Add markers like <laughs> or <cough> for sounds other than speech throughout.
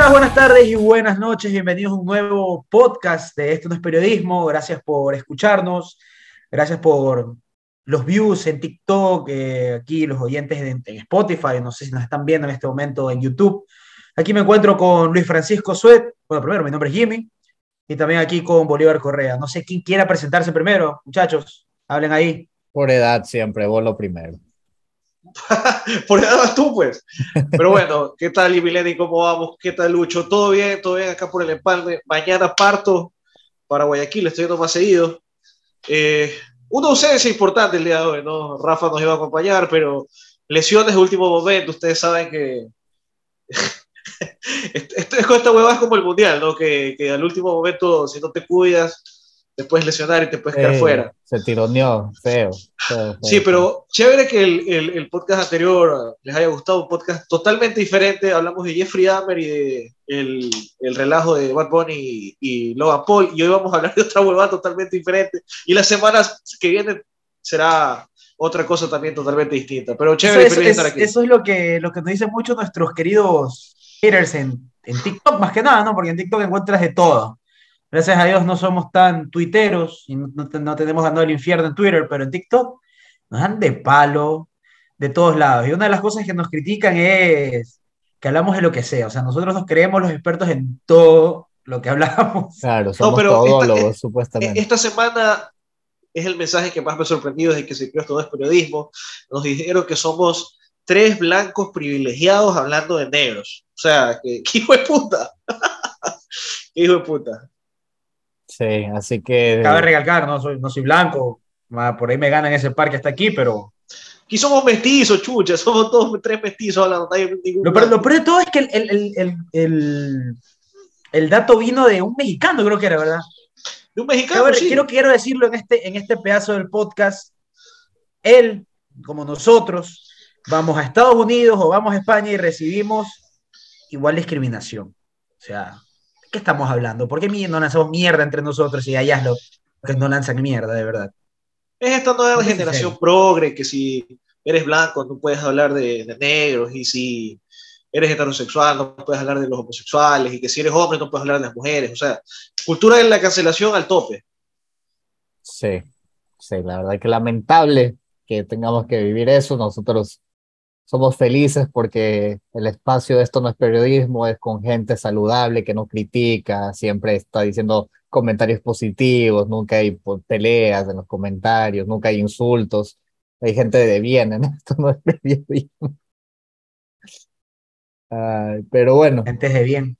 días, buenas tardes y buenas noches. Bienvenidos a un nuevo podcast de Esto no es periodismo. Gracias por escucharnos. Gracias por los views en TikTok, eh, aquí los oyentes en, en, Spotify, no sé si nos están viendo en este momento en YouTube. Aquí me encuentro con Luis Francisco Suet. Bueno, primero, mi nombre es Jimmy. Y también aquí con Bolívar Correa. No sé quién quiera presentarse primero, muchachos. Hablen ahí. Por edad siempre, vos lo primero. <laughs> Por vas tú, pues. Pero bueno, ¿qué tal, Mileni? ¿Cómo vamos? ¿Qué tal, Lucho? ¿Todo bien? ¿Todo bien acá por el empalme? Mañana parto para Guayaquil, estoy yendo más seguido. Eh, una ausencia importante el día de hoy, ¿no? Rafa nos iba a acompañar, pero lesiones de último momento, ustedes saben que <laughs> esto, esta huevada es como el mundial, ¿no? Que, que, al último momento, si no te cuidas, te puedes lesionar y te puedes quedar fuera. Se tironeó, feo. feo, feo, Sí, pero chévere que el, el, el podcast anterior les haya gustado, un podcast totalmente diferente. Hablamos de Jeffrey Dahmer y de el, el relajo de Bad Bunny y, y Logan Paul, y hoy vamos a hablar de otra huevada totalmente diferente. Y las semanas que vienen será otra cosa también totalmente distinta. Pero chévere, eso, de es, estar aquí. eso es lo que, lo que nos dicen mucho nuestros queridos haters en, en TikTok, más que nada, ¿no? Porque en TikTok encuentras de todo. Gracias a Dios no somos tan tuiteros y no, no, no tenemos ganado el infierno en Twitter, pero en TikTok nos dan de palo de todos lados. Y una de las cosas que nos critican es que hablamos de lo que sea. O sea, nosotros nos creemos los expertos en todo lo que hablamos. Claro, somos pero esta- todólogos, eh, supuestamente. Esta semana es el mensaje que más me ha sorprendido desde que se creó todo es periodismo. Nos dijeron que somos tres blancos privilegiados hablando de negros. O sea, que, <laughs> que hijo de puta. <laughs> Hijo de puta. Sí, así que. Cabe recalcar, no soy, no soy blanco, por ahí me ganan ese par que está aquí, pero Aquí somos mestizos, chucha, <laughs> somos todos tres mestizos hablando. no hay ningún Lo peor, lo peor de todo es que el, el, el, el, el- el dato vino de un mexicano, creo que era, ¿verdad? De un mexicano, Cabe- sí. quiero, quiero decirlo en este, en este pedazo del podcast. Él, como nosotros, vamos a Estados Unidos o vamos a España y recibimos igual discriminación. O sea, ¿de qué estamos hablando? ¿Por qué no lanzamos mierda entre nosotros y allá es lo que no lanzan mierda, de verdad? Es esta nueva generación progre que si eres blanco no puedes hablar de, de negros y si eres heterosexual no puedes hablar de los homosexuales y que si eres hombre no puedes hablar de las mujeres. O sea, cultura de la cancelación al tope. Sí, sí, la verdad que lamentable que tengamos que vivir eso. Nosotros somos felices porque el espacio de esto no es periodismo, es con gente saludable que no critica, siempre está diciendo comentarios positivos, nunca hay peleas en los comentarios, nunca hay insultos. Hay gente de bien en <laughs> esto, no es periodismo. Ay, pero bueno, Gente de bien.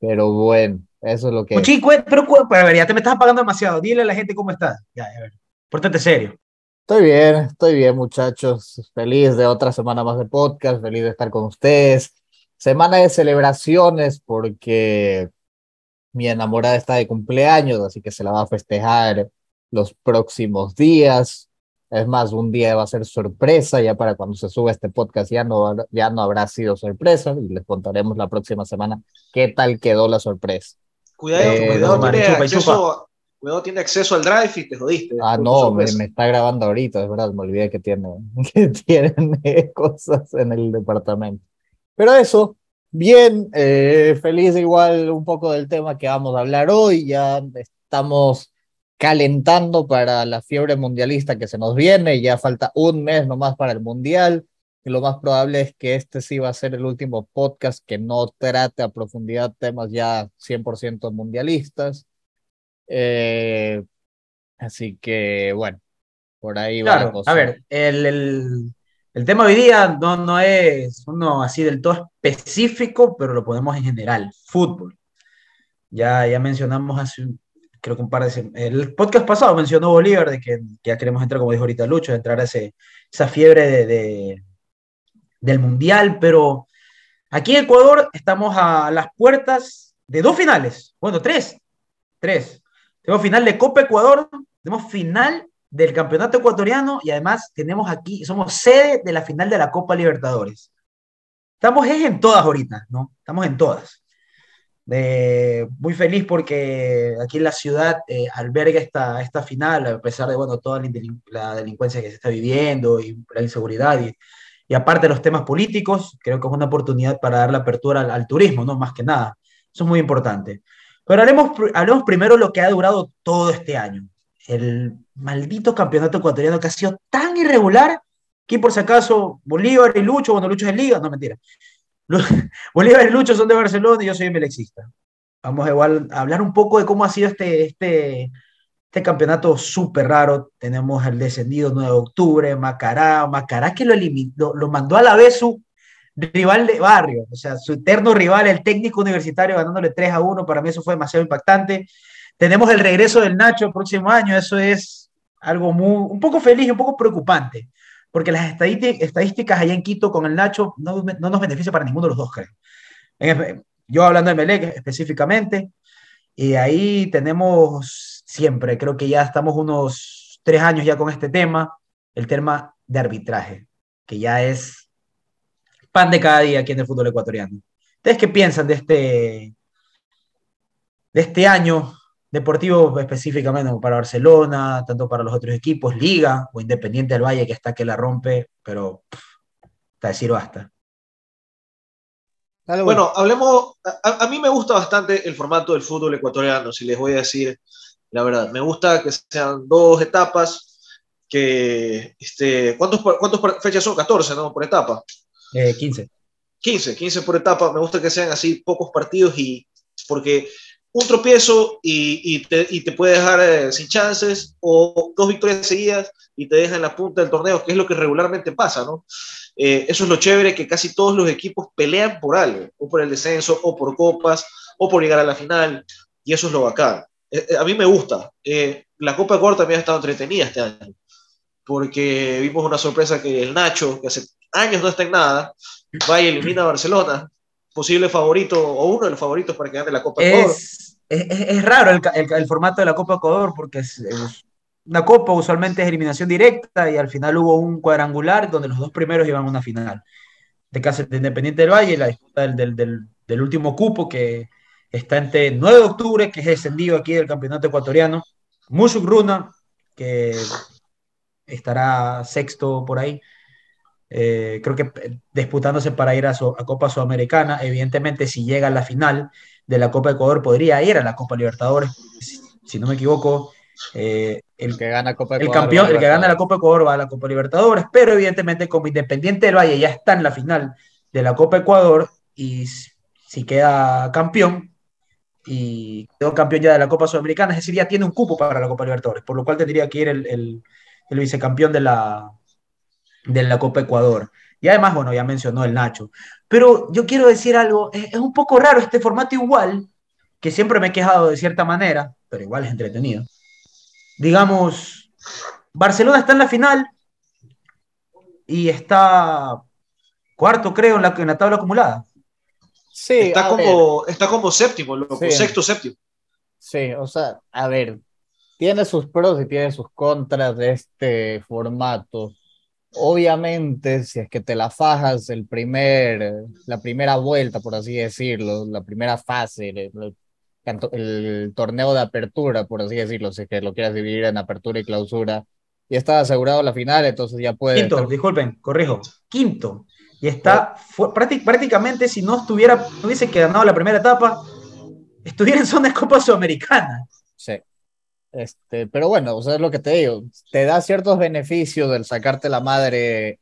pero bueno, eso es lo que... Puchi, cue- pero, pero ver, ya te me estás apagando demasiado. Dile a la gente cómo estás. Ya, a ver. Pórtate serio. Estoy bien, estoy bien, muchachos. Feliz de otra semana más de podcast, feliz de estar con ustedes. Semana de celebraciones porque mi enamorada está de cumpleaños, así que se la va a festejar los próximos días. Es más, un día va a ser sorpresa, ya para cuando se suba este podcast ya no, habrá- ya no habrá sido sorpresa y les contaremos la próxima semana qué tal quedó la sorpresa. Cuidado, Eh, cuidado, no, chupa y acceso, a- cuidado, tiene acceso al drive y te jodiste. Ah, no, me, sorpresa. me está grabando ahorita, es verdad, me olvidé que tiene, <laughs> que tienen eh, cosas en el departamento. Pero eso, bien, eh, feliz igual un poco del tema que vamos a hablar hoy, ya estamos calentando para la fiebre mundialista que se nos viene, ya falta un mes nomás para el mundial, y lo más probable es que este sí va a ser el último podcast que no trate a profundidad temas ya 100% mundialistas. Eh, Así que, bueno, por ahí va la Claro, cosa. a ver, el, el- el tema hoy día no, no es uno así del todo específico, pero lo ponemos en general, fútbol. Ya, ya mencionamos hace, creo que un par de el podcast pasado mencionó Bolívar de que, que ya queremos entrar, como dijo ahorita Lucho, de entrar a ese, esa fiebre de, de- del Mundial, pero aquí en Ecuador estamos a las puertas de dos finales, bueno, tres, tres. Tenemos final de Copa Ecuador, tenemos final del Campeonato Ecuatoriano y además tenemos aquí, somos sede de la final de la Copa Libertadores. Estamos es en todas ahorita, ¿no? Estamos en todas. Muy feliz porque aquí en la ciudad eh, alberga esta, esta final, a pesar de bueno, toda la, delincuencia que se está viviendo y la inseguridad y, Y aparte los temas políticos, creo que es una oportunidad para dar la apertura al, turismo, ¿no? Más que nada. Eso es muy importante. Pero haremos, hablemos primero lo que ha durado todo este año. El maldito campeonato ecuatoriano que ha sido tan irregular que por si acaso Bolívar y Lucho, bueno, Lucho es de Liga, no mentira. <laughs> Bolívar y Lucho son de Barcelona y yo soy melexista. Vamos igual a hablar un poco de cómo ha sido este, este, este campeonato súper raro. Tenemos el descendido 9 de octubre, Macará, Macará que lo, eliminó, lo mandó a la vez su rival de barrio, o sea, su eterno rival, el técnico universitario, ganándole 3 a 1. Para mí eso fue demasiado impactante. Tenemos el regreso del Nacho el próximo año, eso es algo muy, un poco feliz y un poco preocupante, porque las estadísticas allá en Quito con el Nacho no, no nos beneficia para ninguno de los dos, creo. Yo hablando de Melec específicamente, y ahí tenemos siempre, creo que ya estamos unos tres años ya con este tema, el tema de arbitraje, que ya es pan de cada día aquí en el fútbol ecuatoriano. ¿Ustedes qué piensan de este, de este año deportivo específicamente para Barcelona, tanto para los otros equipos, Liga o Independiente del Valle que está que la rompe, pero está decir basta. bueno, hablemos, a, mí me gusta bastante el formato del fútbol ecuatoriano, si les voy a decir la verdad. Me gusta que sean dos etapas, que, este, ¿cuántos, cuántos fechas son? 14, ¿no? Por etapa. 15. 15, 15 por etapa. Me gusta que sean así pocos partidos y porque un tropiezo y, te, y puede dejar eh, sin chances, o dos victorias seguidas y te deja en la punta del torneo, que es lo que regularmente pasa, ¿no? Eh, eso es lo chévere, que casi todos los equipos pelean por algo, o por el descenso, o por copas, o por llegar a la final, y eso es lo bacán. Eh, a mí me gusta. la Copa de Ecuador también ha estado entretenida este año, porque vimos una sorpresa que el Nacho, que hace años no está en nada, va y elimina a Barcelona, posible favorito o uno de los favoritos para que gane la Copa de Ecuador es, raro el, formato de la Copa Ecuador porque es, una copa usualmente es eliminación directa y al final hubo un cuadrangular donde los dos primeros iban a una final. De caso de Independiente del Valle, la disputa del, último cupo que está entre 9 de octubre, que es descendido aquí del campeonato ecuatoriano, Musuk Runa, que estará sexto por ahí, eh, creo que disputándose para ir a, a Copa Sudamericana. Evidentemente, si llega a la final, de la Copa Ecuador podría ir a la Copa Libertadores, si, no me equivoco. Eh, el, que gana Copa el campeón, el que gana la Copa Ecuador va a la Copa Libertadores, pero evidentemente como Independiente del Valle ya está en la final de la Copa Ecuador y si queda campeón y quedó campeón ya de la Copa Sudamericana, es decir, ya tiene un cupo para la Copa Libertadores, por lo cual tendría que ir el, el vicecampeón de la, de la Copa Ecuador. Y además, bueno, ya mencionó el Nacho. Pero yo quiero decir algo, es, un poco raro este formato igual, que siempre me he quejado de cierta manera, pero igual es entretenido. Digamos, Barcelona está en la final y está cuarto, creo, en la, en la tabla acumulada. Sí, está como, está como séptimo, sexto, séptimo. Sí, o sea, a ver, tiene sus pros y tiene sus contras de este formato. Obviamente, si es que te la fajas el primer, la primera vuelta, por así decirlo, la primera fase, el, torneo de apertura, por así decirlo, si es que lo quieras dividir en apertura y clausura, y está asegurado la final, entonces ya puede. Quinto, disculpen, corrijo, quinto. Y está prácticamente, si no estuviera, no hubiese ganado la primera etapa, estuviera en zona de Copa Sudamericana. Sí. Este, pero bueno, o es lo que te digo, te da ciertos beneficios del sacarte la madre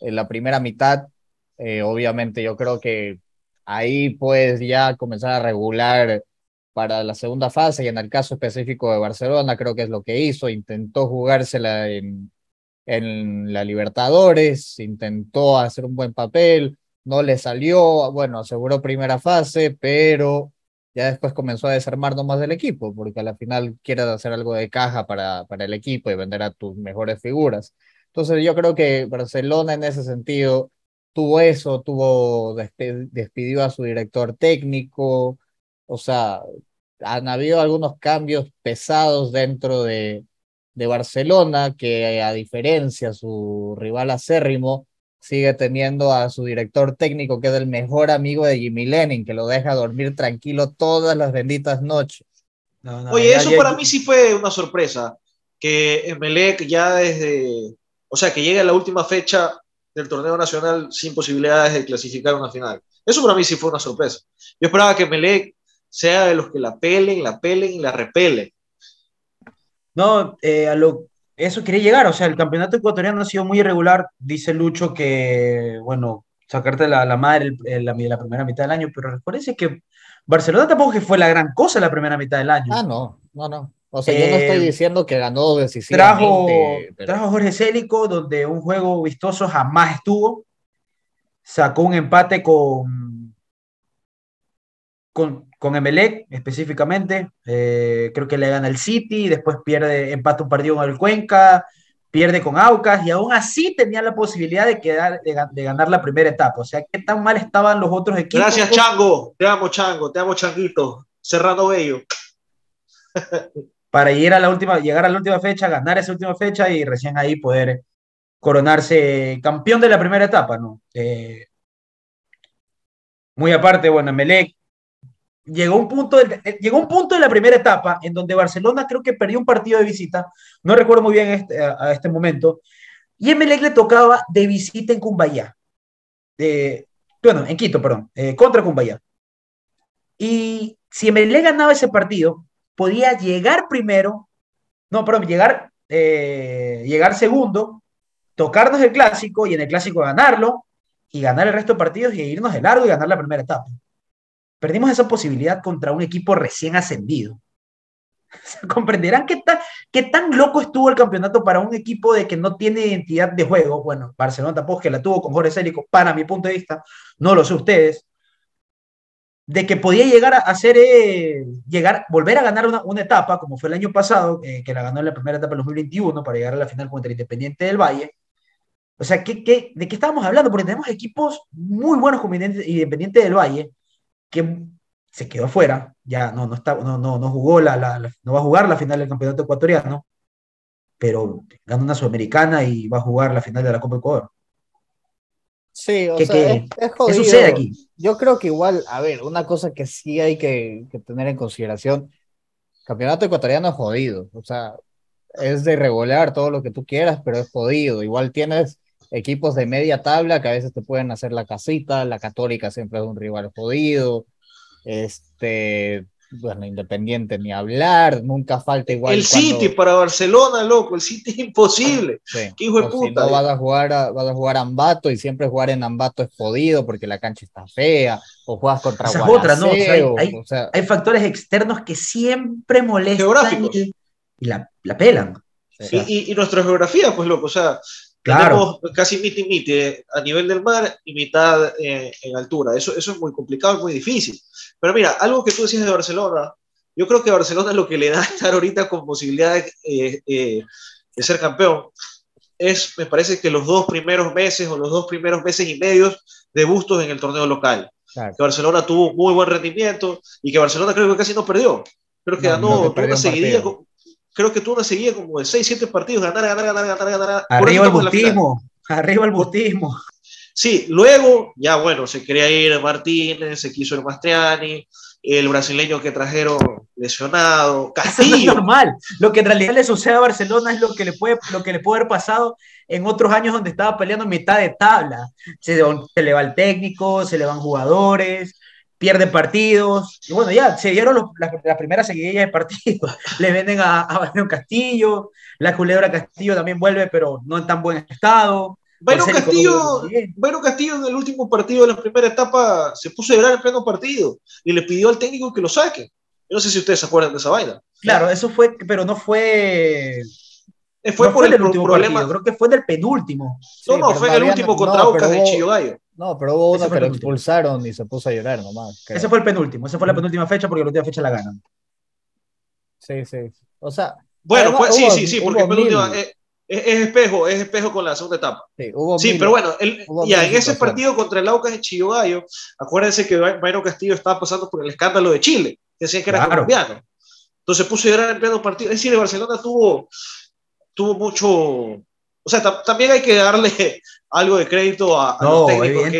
en la primera mitad. Eh, obviamente, yo creo que ahí puedes ya comenzar a regular para la segunda fase y en el caso específico de Barcelona, creo que es lo que hizo, intentó jugársela en, en la Libertadores, intentó hacer un buen papel, no le salió, bueno, aseguró primera fase, pero ya después comenzó a desarmar nomás del equipo, porque a la final quieres hacer algo de caja para, para el equipo y vender a tus mejores figuras. Entonces yo creo que Barcelona en ese sentido tuvo eso, tuvo despidió a su director técnico, o sea, han habido algunos cambios pesados dentro de, de Barcelona que a diferencia su rival acérrimo sigue teniendo a su director técnico, que es el mejor amigo de Jimmy Lenin, que lo deja dormir tranquilo todas las benditas noches. Oye, eso para mí sí fue una sorpresa, que Melec ya desde, o sea, que llegue a la última fecha del torneo nacional sin posibilidades de clasificar a una final. Eso para mí sí fue una sorpresa. Yo esperaba que Melec sea de los que la pelen, la pelen y la repelen. No, eh, a lo, eso quería llegar, o sea, el campeonato ecuatoriano ha sido muy irregular, dice Lucho que, bueno, sacarte la, la madre la, la, primera mitad del año, pero recuérdense que Barcelona tampoco que fue la gran cosa la primera mitad del año. Ah, no, no, no. O sea, yo no estoy eh, diciendo que ganó decisivamente. Trajo, trajo Jorge Célico, donde un juego vistoso jamás estuvo. Sacó un empate con, con, con Emelec específicamente. Eh, creo que le gana el City, después pierde, empate un partido con el Cuenca, pierde con Aucas y aún así tenía la posibilidad de, quedar, de, ganar la primera etapa. O sea, qué tan mal estaban los otros equipos. Gracias, Chango. Te amo, Chango. Te amo, Changuito. Cerrado Bello. <laughs> para ir a la última, llegar a la última fecha, ganar esa última fecha y recién ahí poder coronarse campeón de la primera etapa, ¿no? Eh, muy aparte, bueno, Melec llegó un punto eh, llegó un punto de la primera etapa en donde Barcelona creo que perdió un partido de visita, no recuerdo muy bien este, a, este momento, y Emelec le tocaba de visita en Cumbayá, bueno, en Quito, perdón, eh, contra Cumbayá. Y si Emelec ganaba ese partido, podía llegar primero, no, perdón, llegar, eh, llegar segundo, tocarnos el clásico y en el clásico ganarlo y ganar el resto de partidos y irnos de largo y ganar la primera etapa. Perdimos esa posibilidad contra un equipo recién ascendido. <laughs> Comprenderán qué tan, qué tan loco estuvo el campeonato para un equipo de que no tiene identidad de juego. Bueno, Barcelona tampoco que la tuvo con Jorge Célico, para mi punto de vista, no lo sé ustedes de que podía llegar a hacer, eh, llegar, volver a ganar una, etapa, como fue el año pasado, eh, que la ganó en la primera etapa del 2021 para llegar a la final contra el Independiente del Valle. O sea, ¿qué, qué, de qué estábamos hablando? Porque tenemos equipos muy buenos como Independiente del Valle, que se quedó afuera, ya no, no, está, no, no, no jugó la, la, no va a jugar la final del campeonato ecuatoriano, pero ganó una sudamericana y va a jugar la final de la Copa Ecuador. Sí, o sea, es, ¿Qué sucede aquí? Yo creo que igual, a ver, una cosa que sí hay que, tener en consideración, campeonato ecuatoriano es jodido, o sea, es de regular todo lo que tú quieras, pero es jodido. Igual tienes equipos de media tabla que a veces te pueden hacer la casita, la católica siempre es un rival jodido, este, bueno, Independiente ni hablar, nunca falta igual. El City para Barcelona, loco, el City es imposible. Qué hijo de puta. Si no vas a jugar a, vas a jugar Ambato y siempre jugar en Ambato es jodido porque la cancha está fea, o juegas contra Esa otra, ¿no? hay, factores externos que siempre molestan Geográficos. y, la, la, pelan. Y, y, nuestra geografía, pues loco, o sea, Claro. Tenemos casi miti miti eh, a nivel del mar y mitad eh, en altura. Eso, eso es muy complicado y muy difícil. Pero mira, algo que tú decías de Barcelona, yo creo que Barcelona lo que le da <laughs> estar ahorita con posibilidad de, eh, de ser campeón es, me parece que los dos primeros meses o los dos primeros meses y medios de bustos en el torneo local. Que Barcelona tuvo muy buen rendimiento y que Barcelona creo que casi no perdió. Creo que ganó una seguidilla, creo que tú una seguía como de 6, 7 partidos, ganar, ganar, ganar, ganar, ganar. Arriba el bustismo, arriba el bustismo. Sí, luego, ya bueno, se quería ir Martínez, se quiso ir Mastriani, el brasileño que trajeron lesionado, <laughs> Castillo. es normal. Lo que en realidad le sucede a Barcelona es lo que le puede, lo que le puede haber pasado en otros años donde estaba peleando en mitad de tabla. Se, se le va el técnico, se le van jugadores, pierde partidos. Y bueno, ya se dieron las, primeras seguidillas de partidos. <laughs> Le venden a, a Castillo, la culebra Castillo también vuelve, pero no en tan buen estado. Bueno Castillo, bueno, Castillo en el último partido de la primera etapa se puso a llorar en pleno partido y le pidió al técnico que lo saque. Yo no sé si ustedes se acuerdan de esa vaina. Claro, eso fue, pero no fue. Eh, fue por el, último problema. creo que fue del penúltimo. No, no, fue el último contra Aucas de Chillogallo. No, pero hubo uno que lo expulsaron y se puso a llorar nomás. Ese fue el penúltimo, esa fue la penúltima fecha porque la última fecha la ganan. Sí, sí. O sea. Bueno, pues, sí, sí, sí, porque penúltima, es, es, espejo, es espejo con la segunda etapa. Sí, hubo sí pero bueno, ya en ese partido contra el Aucas de Chillogallo, acuérdense que Mayro Castillo estaba pasando por el escándalo de Chile, que decían que era colombiano. Entonces puso a llorar en pleno partido. Es decir, Barcelona tuvo, tuvo mucho. O sea, también hay que darle <laughs> algo de crédito a, no, los técnicos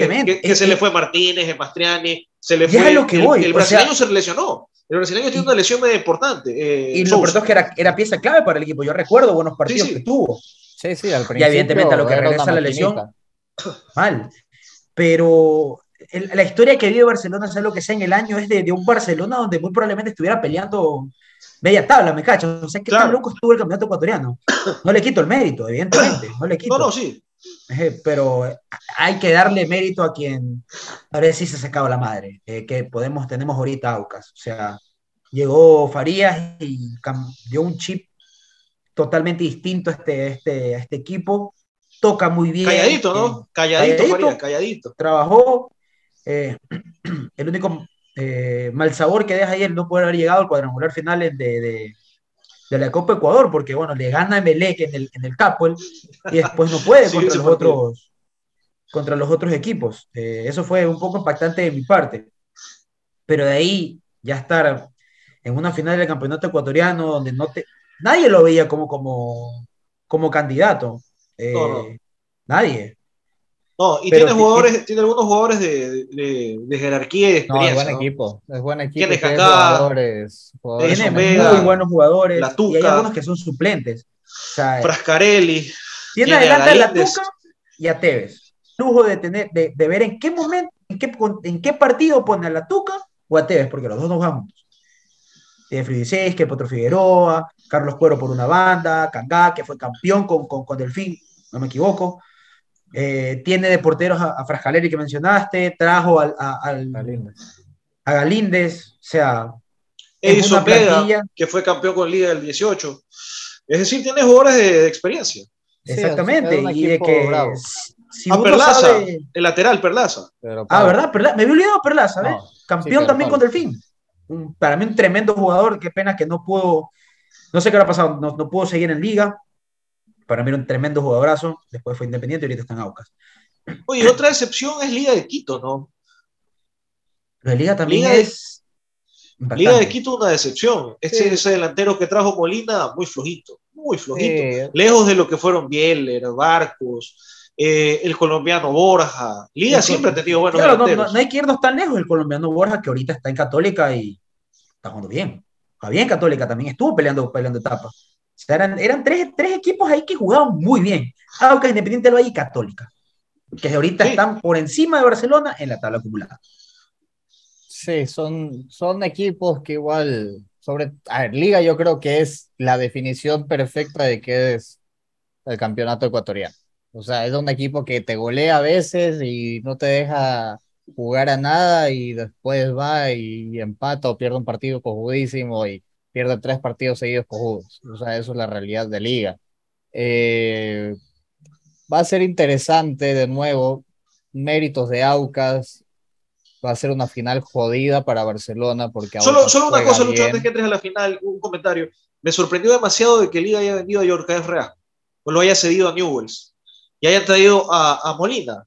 que, se le fue Martínez, Mastriani, se le fue. Lo que voy. el, brasileño se lesionó. El brasileño tiene una lesión muy importante. Eh, y lo peor es que era, era, pieza clave para el equipo. Yo recuerdo buenos partidos que tuvo. Sí, sí, al principio. Y evidentemente a lo que regresa la lesión. <coughs> mal. Pero la historia que vive Barcelona, sea lo que sea en el año, es de, un Barcelona donde muy probablemente estuviera peleando media tabla, me cacho. O sea, que tan loco estuvo el campeonato ecuatoriano. No le quito el mérito, evidentemente, no le quito. No, no, sí. Pero hay que darle mérito a quien ahora sí se ha sacado la madre, eh, que podemos, tenemos ahorita Aucas. O sea, llegó Farías y dio un chip totalmente distinto a este, este, este equipo. Toca muy bien. Calladito, ¿no? Eh, calladito, calladito, calladito. Trabajó. Eh, <clears throat> el único eh, mal sabor que deja ayer no poder haber llegado al cuadrangular final de, de, de, la Copa Ecuador, porque bueno, le gana Emelec en el, en el Capel y después no puede <laughs> contra, los otros, contra los otros equipos. eso fue un poco impactante de mi parte. Pero de ahí ya estar en una final del campeonato ecuatoriano donde no te, nadie lo veía como, como, como candidato. Eh, nadie. No, y tiene jugadores, tiene algunos jugadores de, de, de jerarquía y de experiencia. No, es buen equipo, es buen equipo. Tiene acá, jugadores, tiene muy buenos jugadores. La Tuca, y hay algunos que son suplentes. O sea, Frascarelli. Tiene, adelante a la Tuca y a Tevez. Lujo de tener, de, de, ver en qué momento, en qué, en qué partido pone a la Tuca o a Tevez, porque los dos no juegan tiene que Potro Figueroa, Carlos Cuero por una banda, Cangá, que fue campeón con, con, con Delfín, no me equivoco. Eh, tiene de porteros a, a Frascaleri que mencionaste, trajo al, a, al, a Galíndez, o sea. Edison Vega, que fue campeón con Liga del 18. Es decir, tiene jugadores de, experiencia. Exactamente, y de que. Si ah, Perlaza, el lateral Perlaza. ah, ¿verdad? Perlaza. Me había olvidado Perlaza, ¿ves? Campeón también con Delfín para mí un tremendo jugador, qué pena que no pudo, no sé qué ha pasado, no, no pudo seguir en liga, para mí era un tremendo jugadorazo, después fue independiente y ahorita está en Aucas. Oye, otra excepción es Liga de Quito, ¿no? La Liga también es... Liga de Quito una decepción. Ese, ese, delantero que trajo Molina, muy flojito, muy flojito. Lejos de lo que fueron Bieler, Barcos, eh, el colombiano Borja. Liga siempre ha tenido buenos claro, no, no, hay que irnos tan lejos. El colombiano Borja, que ahorita está en Católica y está jugando bien. Está bien Católica, también estuvo peleando, peleando etapas. Eran, eran tres, tres, equipos ahí que jugaban muy bien. Aunque Independiente lo hay y Católica. Que ahorita están por encima de Barcelona en la tabla acumulada. Sí, son, son equipos que igual, sobre, a ver, Liga yo creo que es la definición perfecta de qué es el campeonato ecuatoriano. O sea, es un equipo que te golea a veces y no te deja jugar a nada y después va y, empata o pierde un partido cojudísimo y pierde tres partidos seguidos cojudos. O sea, eso es la realidad de liga. Eh, va a ser interesante de nuevo, méritos de Aucas. Va a ser una final jodida para Barcelona porque Solo, solo una cosa, Lucho, antes que entres a la final, un comentario. Me sorprendió demasiado de que Liga haya vendido a Yorka Real o lo haya cedido a Newells y hayan traído a, Molina.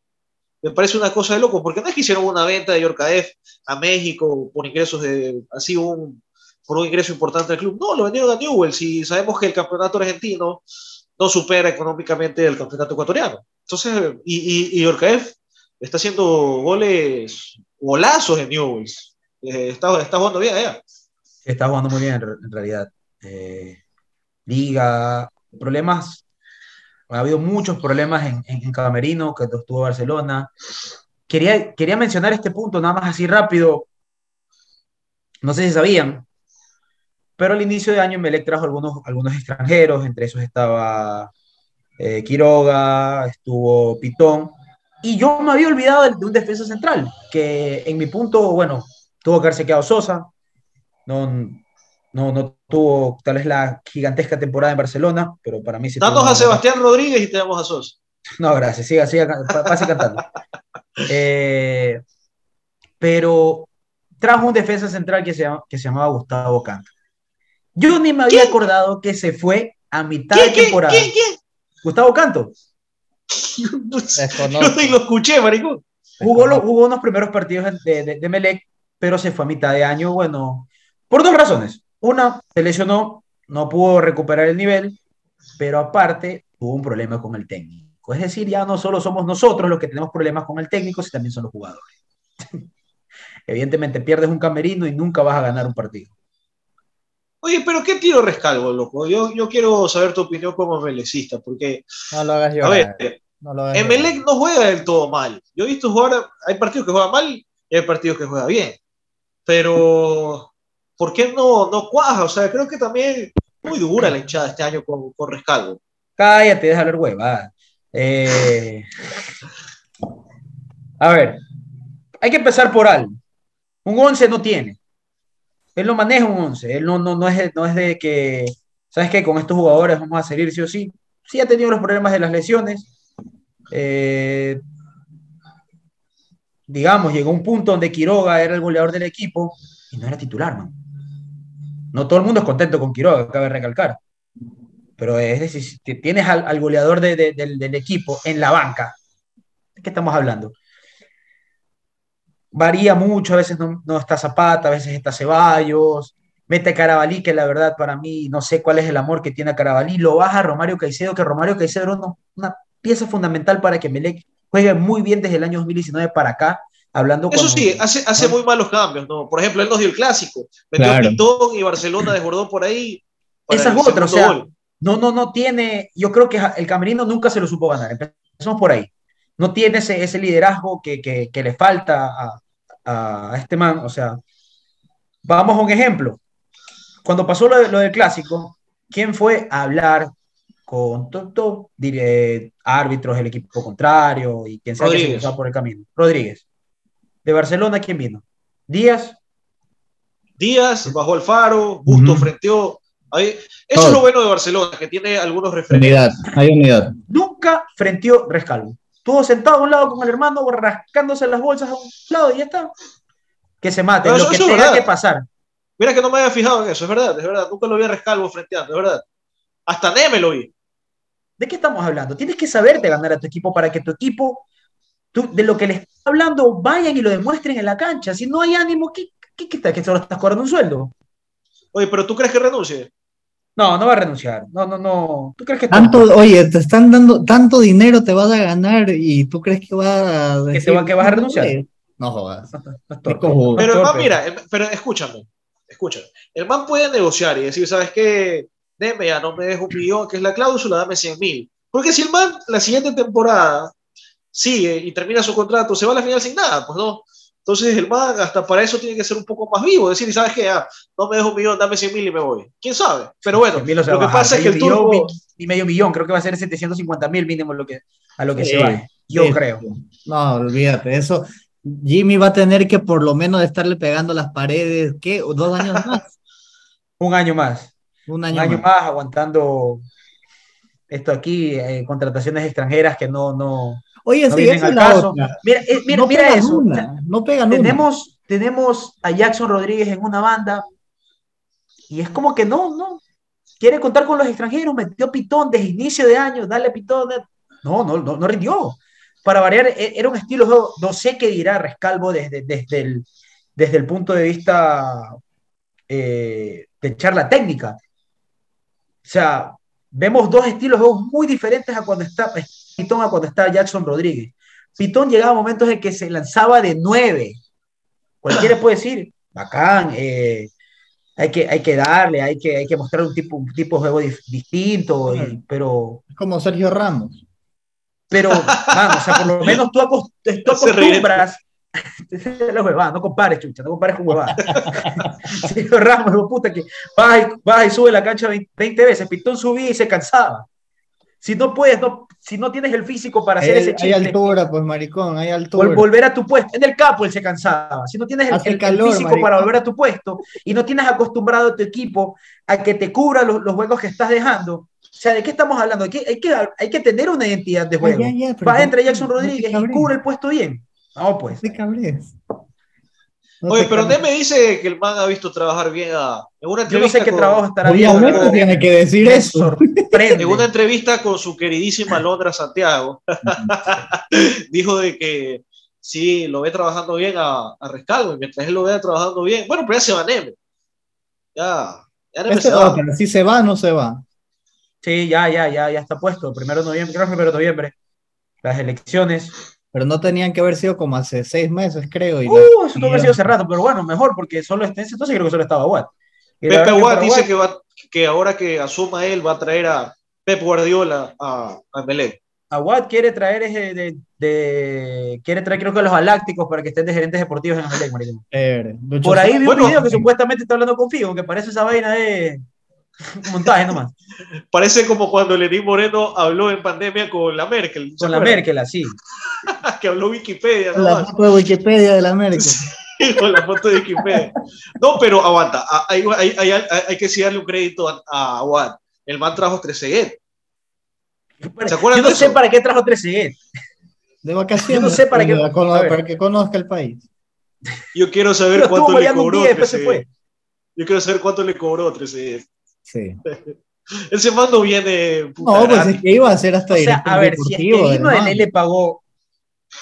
Me parece una cosa de loco, porque no es que hicieron una venta de Yorkaef a México por ingresos de, así un, por un ingreso importante del club. No, lo vendieron a Newell's y sabemos que el campeonato argentino no supera económicamente el campeonato ecuatoriano. Entonces, y, y, está haciendo goles, golazos en Newell's. Eh, está, está, jugando bien allá. Está jugando muy bien en realidad. Eh, liga, problemas ha habido muchos problemas en, en, Camerino, que estuvo Barcelona. Quería, quería mencionar este punto, nada más así rápido. No sé si sabían, pero al inicio de año Melec trajo algunos, algunos extranjeros, entre esos estaba eh, Quiroga, estuvo Pitón, y yo me había olvidado de, un defensa central, que en mi punto, bueno, tuvo que haberse quedado Sosa, no, no, no tuvo tal vez la gigantesca temporada en Barcelona, pero para mí sí. Danos a Sebastián Rodríguez y te damos a Sosa. <laughs> No, gracias, siga, siga, pase cantando. Eh, pero trajo un defensa central que se, que se llamaba Gustavo Canto. Yo ni me había acordado que se fue a mitad de temporada. ¿Quién, quién, Gustavo Canto. Yo ni lo escuché, maricón. Jugó, lo, jugó unos primeros partidos de, de, de Melec, pero se fue a mitad de año, bueno, por dos razones. Una, se lesionó, no pudo recuperar el nivel, pero aparte tuvo un problema con el técnico. Es decir, ya no solo somos nosotros los que tenemos problemas con el técnico, sino también son los jugadores. <laughs> Evidentemente pierdes un camerino y nunca vas a ganar un partido. Oye, pero ¿qué tiro rescalvo, loco? Yo, yo quiero saber tu opinión como melecista, porque... No lo hagas llorar. A ver, No lo Emelec no juega del todo mal. Yo he visto jugar, hay partidos que juega mal y hay partidos que juega bien. Pero, ¿por qué no, no cuaja? O sea, creo que también muy dura la hinchada este año con, con Rescalvo. Cállate, deja hablar huevada. Eh, a ver, hay que empezar por algo. Un 11 no tiene. Él no maneja un 11. Él no, no, no, es, no es de que, ¿sabes qué? Con estos jugadores vamos a salir sí o sí. Sí ha tenido los problemas de las lesiones. Eh, digamos, llegó un punto donde Quiroga era el goleador del equipo y no era titular, man. No todo el mundo es contento con Quiroga, cabe recalcar. Pero es decir, si tienes al, al goleador de- de- del, del equipo en la banca, ¿de qué estamos hablando? Varía mucho, a veces no, no está Zapata, a veces está Ceballos, mete a Carabalí, que la verdad para mí no sé cuál es el amor que tiene a Carabalí, lo baja Romario Caicedo, que Romario Caicedo era uno- una pieza fundamental para que Melec juegue muy bien desde el año 2019 para acá, hablando Eso cuando- sí, hace, hace muy malos cambios, ¿no? Por ejemplo, él nos dio el clásico. Metió Claro. Pitón y Barcelona desbordó por ahí. Esa es otra, o sea, gol. no, no, no tiene, yo creo que el Camerino nunca se lo supo ganar, empezamos por ahí. No tiene ese, ese liderazgo que, que, que le falta a, a este man, o sea, vamos a un ejemplo. Cuando pasó lo, de- lo del clásico, ¿quién fue a hablar con to- to- dire- árbitros del equipo contrario y quien sea que se Rodríguez. cruzaba por el camino? Rodríguez. De Barcelona, ¿quién vino? Díaz, Díaz bajó al faro, Busto Ujú. frenteó. Ahí- Eso Todo. es lo bueno de Barcelona, que tiene algunos referentes. Unidad, hay unidad. nunca frenteó Rescalvo. Estuvo sentado a un lado con el hermano, rascándose las bolsas a un lado y ya está. Que se mate, No, lo eso- que eso tenga que pasar. Mira que no me había fijado en eso, es verdad, es verdad. Nunca lo vi a Rescalvo frenteando, es verdad. Hasta Neme lo vi. ¿De qué estamos hablando? Tienes que saberte ganar a tu equipo para que tu equipo, tú, de lo que les está hablando, vayan y lo demuestren en la cancha. Si no hay ánimo, ¿qué, qué, qué está? ¿Que solo estás cobrando un sueldo? Oye, pero ¿tú crees que renuncie? No, no va a renunciar. No, no, no. ¿Tú crees que Tanto, oye, te están dando tanto dinero, te vas a ganar y tú crees que va a ¿Que te va- que vas a renunciar? No jodas. No, no Pero el man, torpe. mira, el- pero escúchame, escúchame. El man puede negociar y decir, ¿sabes qué? Deme ya, no me dejo un millón, que es la cláusula, dame 100 mil. Porque si el man la siguiente temporada sigue y termina su contrato, se va a la final sin nada, pues no. Entonces el man hasta para eso tiene que ser un poco más vivo, decir, ¿sabes qué? Ah, no me dejo un millón, dame 100 mil y me voy. ¿Quién sabe? Pero bueno, lo que bajar. pasa es que el turco... millón, y medio millón, creo que va a ser 750 mil mínimo lo que, a lo que Sí, se va. Yo sí. creo. No, olvídate, eso. Jimmy va a tener que por lo menos estarle pegando las paredes, ¿qué? ¿Dos años más? <laughs> Un año más. Un Un año, año más. más aguantando esto aquí, eh, contrataciones extranjeras que no, no, Oye, no sí, vienen al caso. otra. Mira, eh, mira, no mira pegan eso. una, no pegan una. Tenemos, tenemos a Jackson Rodríguez en una banda y es como que no, no. Quiere contar con los extranjeros, metió Pitón desde inicio de año, dale Pitón. No, no, no, no rindió. Para variar, e- era un estilo de juego. No sé qué dirá Rescalvo desde, desde, el, desde el punto de vista eh, de charla técnica. O sea, vemos dos estilos de juego muy diferentes a cuando está Pitón a cuando está Jackson Rodríguez. Pitón llegaba a momentos en que se lanzaba de nueve. Cualquiera puede decir, bacán, eh, hay, que, hay que darle, hay que, hay que mostrar un tipo, un tipo de juego distinto, y- pero, Es como Sergio Ramos. pero, mano, o sea, por lo <laughs> menos tú, acos- tú acostumbras. <laughs> La huevada, no compares, chucha, no compares con huevada. <laughs> Sergio Ramos, puta, que va y, va y sube la cancha 20, 20 veces. Pitón subía y se cansaba. Si no puedes, no, si no tienes el físico para hacer Hay, ese hay chiste, altura, pues, maricón, hay altura. Vol- volver a tu puesto. En el campo él se cansaba. Si no tienes el, el- el calor, físico maricón. para volver a tu puesto y no tienes acostumbrado a tu equipo a que te cubra los, los juegos que estás dejando. O sea, ¿de qué estamos hablando? Hay que, hay que, hay que tener una identidad de juego. ya, ya, Va, no- entra Jackson no Rodríguez y cabres, cubre el puesto bien. No, pues. No cabres. No Oye, pero cabres. Neme dice que el man ha visto trabajar bien a... En una Yo no entrevista sé qué con- trabajo estará momento pero tiene que decir me eso. sorprende. En una entrevista con su queridísima Londra Santiago, <laughs> dijo de que sí, lo ve trabajando bien a, a Rescalvo, y mientras él lo vea trabajando bien, bueno, pero ya se va Neme. Ya, ya Neme Este se va. otro, si se va, no se va. Sí, ya, ya, ya, ya está puesto. Primero de noviembre, creo que primero de noviembre. Las elecciones. Pero no tenían que haber sido como hace seis meses, creo. Y Uh, eso tuvo que haber sido hace rato, pero bueno, mejor, porque solo este, entonces creo que solo estaba Watt. Pepe para dice Watt- que, va, que ahora que asuma él va a traer a Pep Guardiola a, a Melec. Aguad quiere traer ese de, de- quiere traer creo que los galácticos para que estén de gerentes deportivos en. Lucho Por ahí vi Bueno. un video que supuestamente está hablando con Figo, que parece esa vaina de <laughs> montaje nomás. Parece como cuando Lenín Moreno habló en pandemia con la Merkel. ¿se Con la acuerdan? Merkel, así. <laughs> Que habló Wikipedia, La nomás. foto de Wikipedia de la América. <laughs> con la foto de Wikipedia. No, pero aguanta. Hay, hay, hay, hay- hay que sí darle un crédito a, a Aguad. El man trajo Trezeguet. ¿Se acuerdan Yo no de sé eso? para qué trajo 13 De vacaciones. Yo no sé para qué- Para, que conozca el país. Yo quiero saber cuánto le cobró día se Trezeguet. fue. Yo quiero saber cuánto le cobró Trezeguet. Sí. <laughs> Ese man no viene. puta, No, pues es que iba a ser hasta O sea, a ver, si es que vino, él, man. él le pagó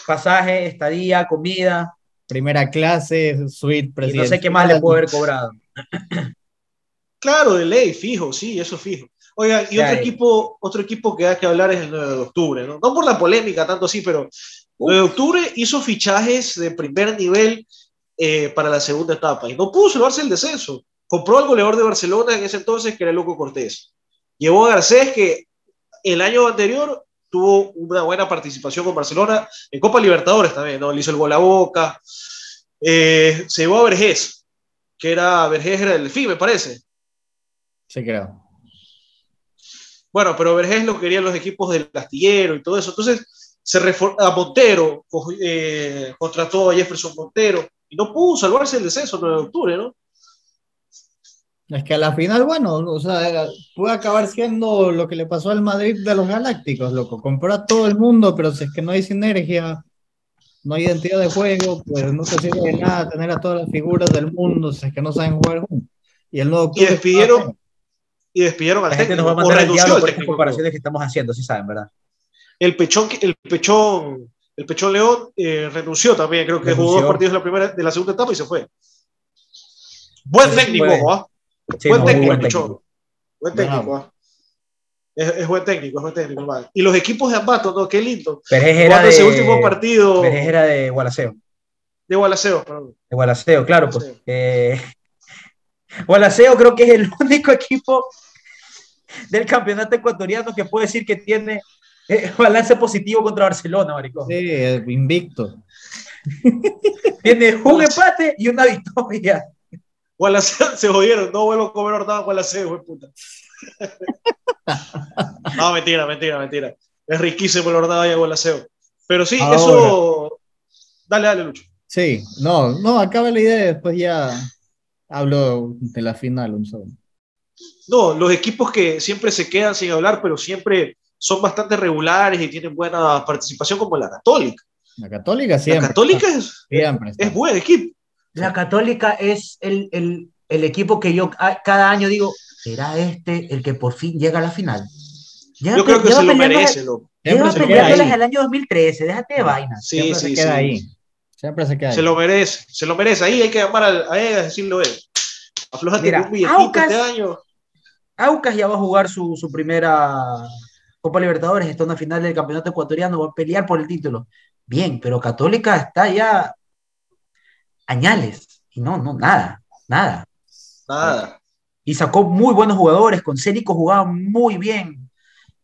pasaje, estadía, comida, Primera clase, suite, y presidente. no sé qué más le pudo haber cobrado. Claro, de ley, fijo, sí, eso fijo. Oigan, y otro ya. equipo, otro equipo que hay que hablar es el 9 de octubre, ¿no? No por la polémica, tanto así, pero 9 de octubre hizo fichajes de primer nivel eh, para la segunda etapa y no pudo salvarse el descenso. Compró al goleador de Barcelona en ese entonces, que era Loco Cortés. Llevó a Garcés, que el año anterior tuvo una buena participación con Barcelona en Copa Libertadores también, ¿no? Le hizo el gol a Boca. Eh, se llevó a Vergés, que era, Vergés era el FI, me parece. Sí, creo. Bueno, pero Vergés lo querían los equipos del Castillero y todo eso. Entonces, se a Montero, eh, contrató a Jefferson Montero y no pudo salvarse el descenso el 9 de octubre, ¿no? Es que a la final, bueno, o sea, puede acabar siendo lo que le pasó al Madrid de los Galácticos, loco. Compró a todo el mundo, pero si es que no hay sinergia, no hay identidad de juego, pues no te sirve de nada tener a todas las figuras del mundo si es que no saben jugar juntos. Y el nuevo Y despidieron, y despidieron al La gente nos técnico, va a mandar al renunció diablo el por estas técnico. comparaciones que estamos haciendo, sí saben, ¿verdad? El Pechón, el Pechón, el Pechón León eh, renunció también, creo que jugó dos partidos de la, primera, de la segunda etapa y se fue. Buen técnico. ¿ah? Sí, buen no, técnico, buen técnico. Buen técnico, ¿ah? Es, es buen técnico, es buen técnico. Y los equipos de Ambato, ¿no? Qué lindo. Era Jugando de, ese último partido Vergés era de Gualaceo. de Gualaceo, perdón. De Gualaceo, claro, pues. Gualaceo. eh, <laughs> Gualaceo creo que es el <laughs> único equipo del campeonato ecuatoriano que puede decir que tiene eh, <laughs> balance positivo contra Barcelona, maricón. Sí, eh, invicto. Tiene un empate y una victoria. Gualaceo <laughs> se jodieron, no vuelvo a comer hornado Gualaceo, güey, puta. <laughs> no, mentira, mentira, mentira. Es riquísimo el hornado allá en Gualaceo. Pero sí, Ahora. eso. Dale, dale, Lucho. Sí, no, no, acaba la idea, después ya hablo de la final un segundo. No, los equipos que siempre se quedan sin hablar, pero siempre son bastante regulares y tienen buena participación, como la Católica. La Católica La siempre. Católica es, Siempre es buen equipo. La Católica es el, el, el equipo que yo cada año digo, ¿será este el que por fin llega a la final? Lleva Yo creo que se lo merece, loco. Siempre Lleva se queda peleándolas ahí. el año 2013, déjate de vaina. Sí, Siempre sí, se queda sí. ahí. Siempre se queda ahí. Se lo merece, se lo merece. Ahí hay que llamar al- a él a decirlo él. Aflójate Mira, un billetito Aucas- este año. Aucas ya va a jugar su, su primera Copa Libertadores, está en una final del campeonato ecuatoriano, va a pelear por el título. Bien, pero Católica está ya añales. Y no, no, nada, nada. Nada. Y sacó muy buenos jugadores, con Célico jugaba muy bien.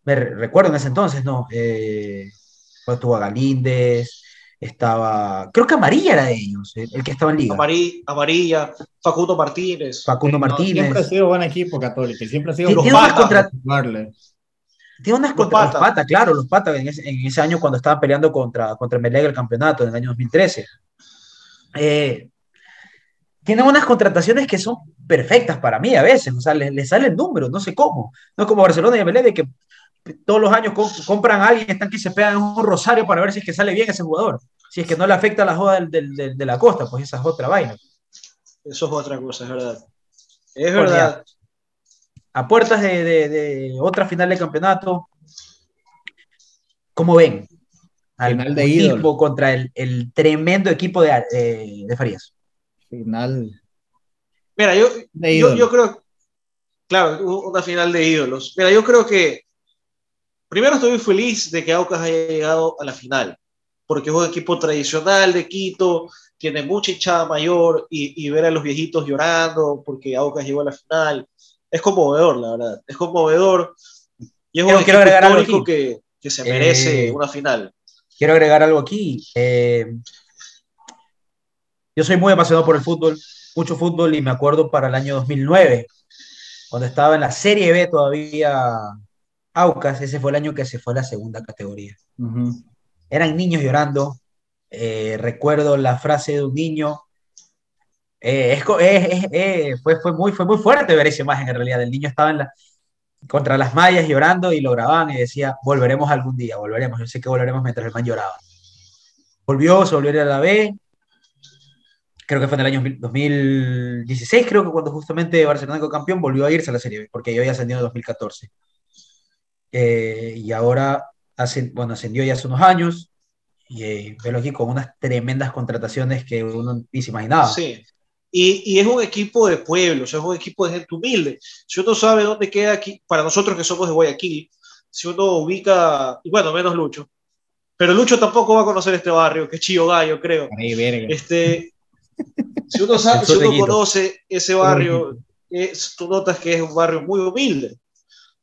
Me re- recuerdo en ese entonces, ¿no? Eh, pues estuvo Galíndez, estaba, creo que Amarilla era de ellos, el, el que estaba en liga. Amari- Amarilla, Facundo Martínez. Facundo No, Martínez. siempre ha sido buen equipo católico. y Siempre ha sido Los Patas. contra-. Tiene unas Los contra los Patas. claro, los patas en ese, en ese año cuando estaban peleando contra, contra Melec el campeonato en el año 2013. Eh, tienen unas contrataciones que son perfectas para mí a veces, o sea, les, les salen números, no sé cómo. No es como Barcelona y Melec de que todos los años com- compran a alguien, están que se pegan en un rosario para ver si es que sale bien ese jugador. Si es que no le afecta la joda del- del- del- de la costa, pues esa es otra vaina. Eso es otra cosa, es verdad. Es Por verdad. a puertas de, de- de otra final de campeonato, ¿cómo ven? Al Final de equipo ídolo. contra el, el tremendo equipo de, eh, de Farías. Final Mira, yo, de yo, yo creo, claro, una final de ídolos. Mira, yo creo que primero estoy muy feliz de que Aucas haya llegado a la final, porque es un equipo tradicional de Quito, tiene mucha hinchada mayor y, y ver a los viejitos llorando porque Aucas llegó a la final es conmovedor, la verdad. Es conmovedor. Y es un equipo histórico que, que se merece Eh, una final. Quiero agregar algo aquí. Eh, yo soy muy apasionado por el fútbol, mucho fútbol, y me acuerdo para el año 2009, cuando estaba en la Serie B todavía Aucas, ese fue el año que se fue a la segunda categoría. Eran niños llorando. eh, recuerdo la frase de un niño. eh, es- eh, fue, muy, fue muy fuerte ver esa imagen en realidad. El niño estaba en la, contra las mallas llorando y lo grababan y decía, volveremos algún día, volveremos. Yo sé que volveremos mientras el man lloraba. Volvió, se volvió a la B. Creo que fue en el año 2016, creo que cuando justamente Barcelona quedó campeón, volvió a irse a la Serie B, porque yo había ascendido en 2014. Eh, y ahora, hace, bueno, ascendió ya hace unos años, y eh, velo aquí con unas tremendas contrataciones que uno ni se imaginaba. Sí. Y, y es un equipo de pueblo, o sea, es un equipo de gente humilde. Si uno sabe dónde queda aquí, para nosotros que somos de Guayaquil, si uno ubica, y bueno, menos Lucho, pero Lucho tampoco va a conocer este barrio, que es Chillo Gallo, creo. Ahí, verga. Este, si uno sabe, <laughs> si uno conoce ese barrio, es, tú notas que es un barrio muy humilde,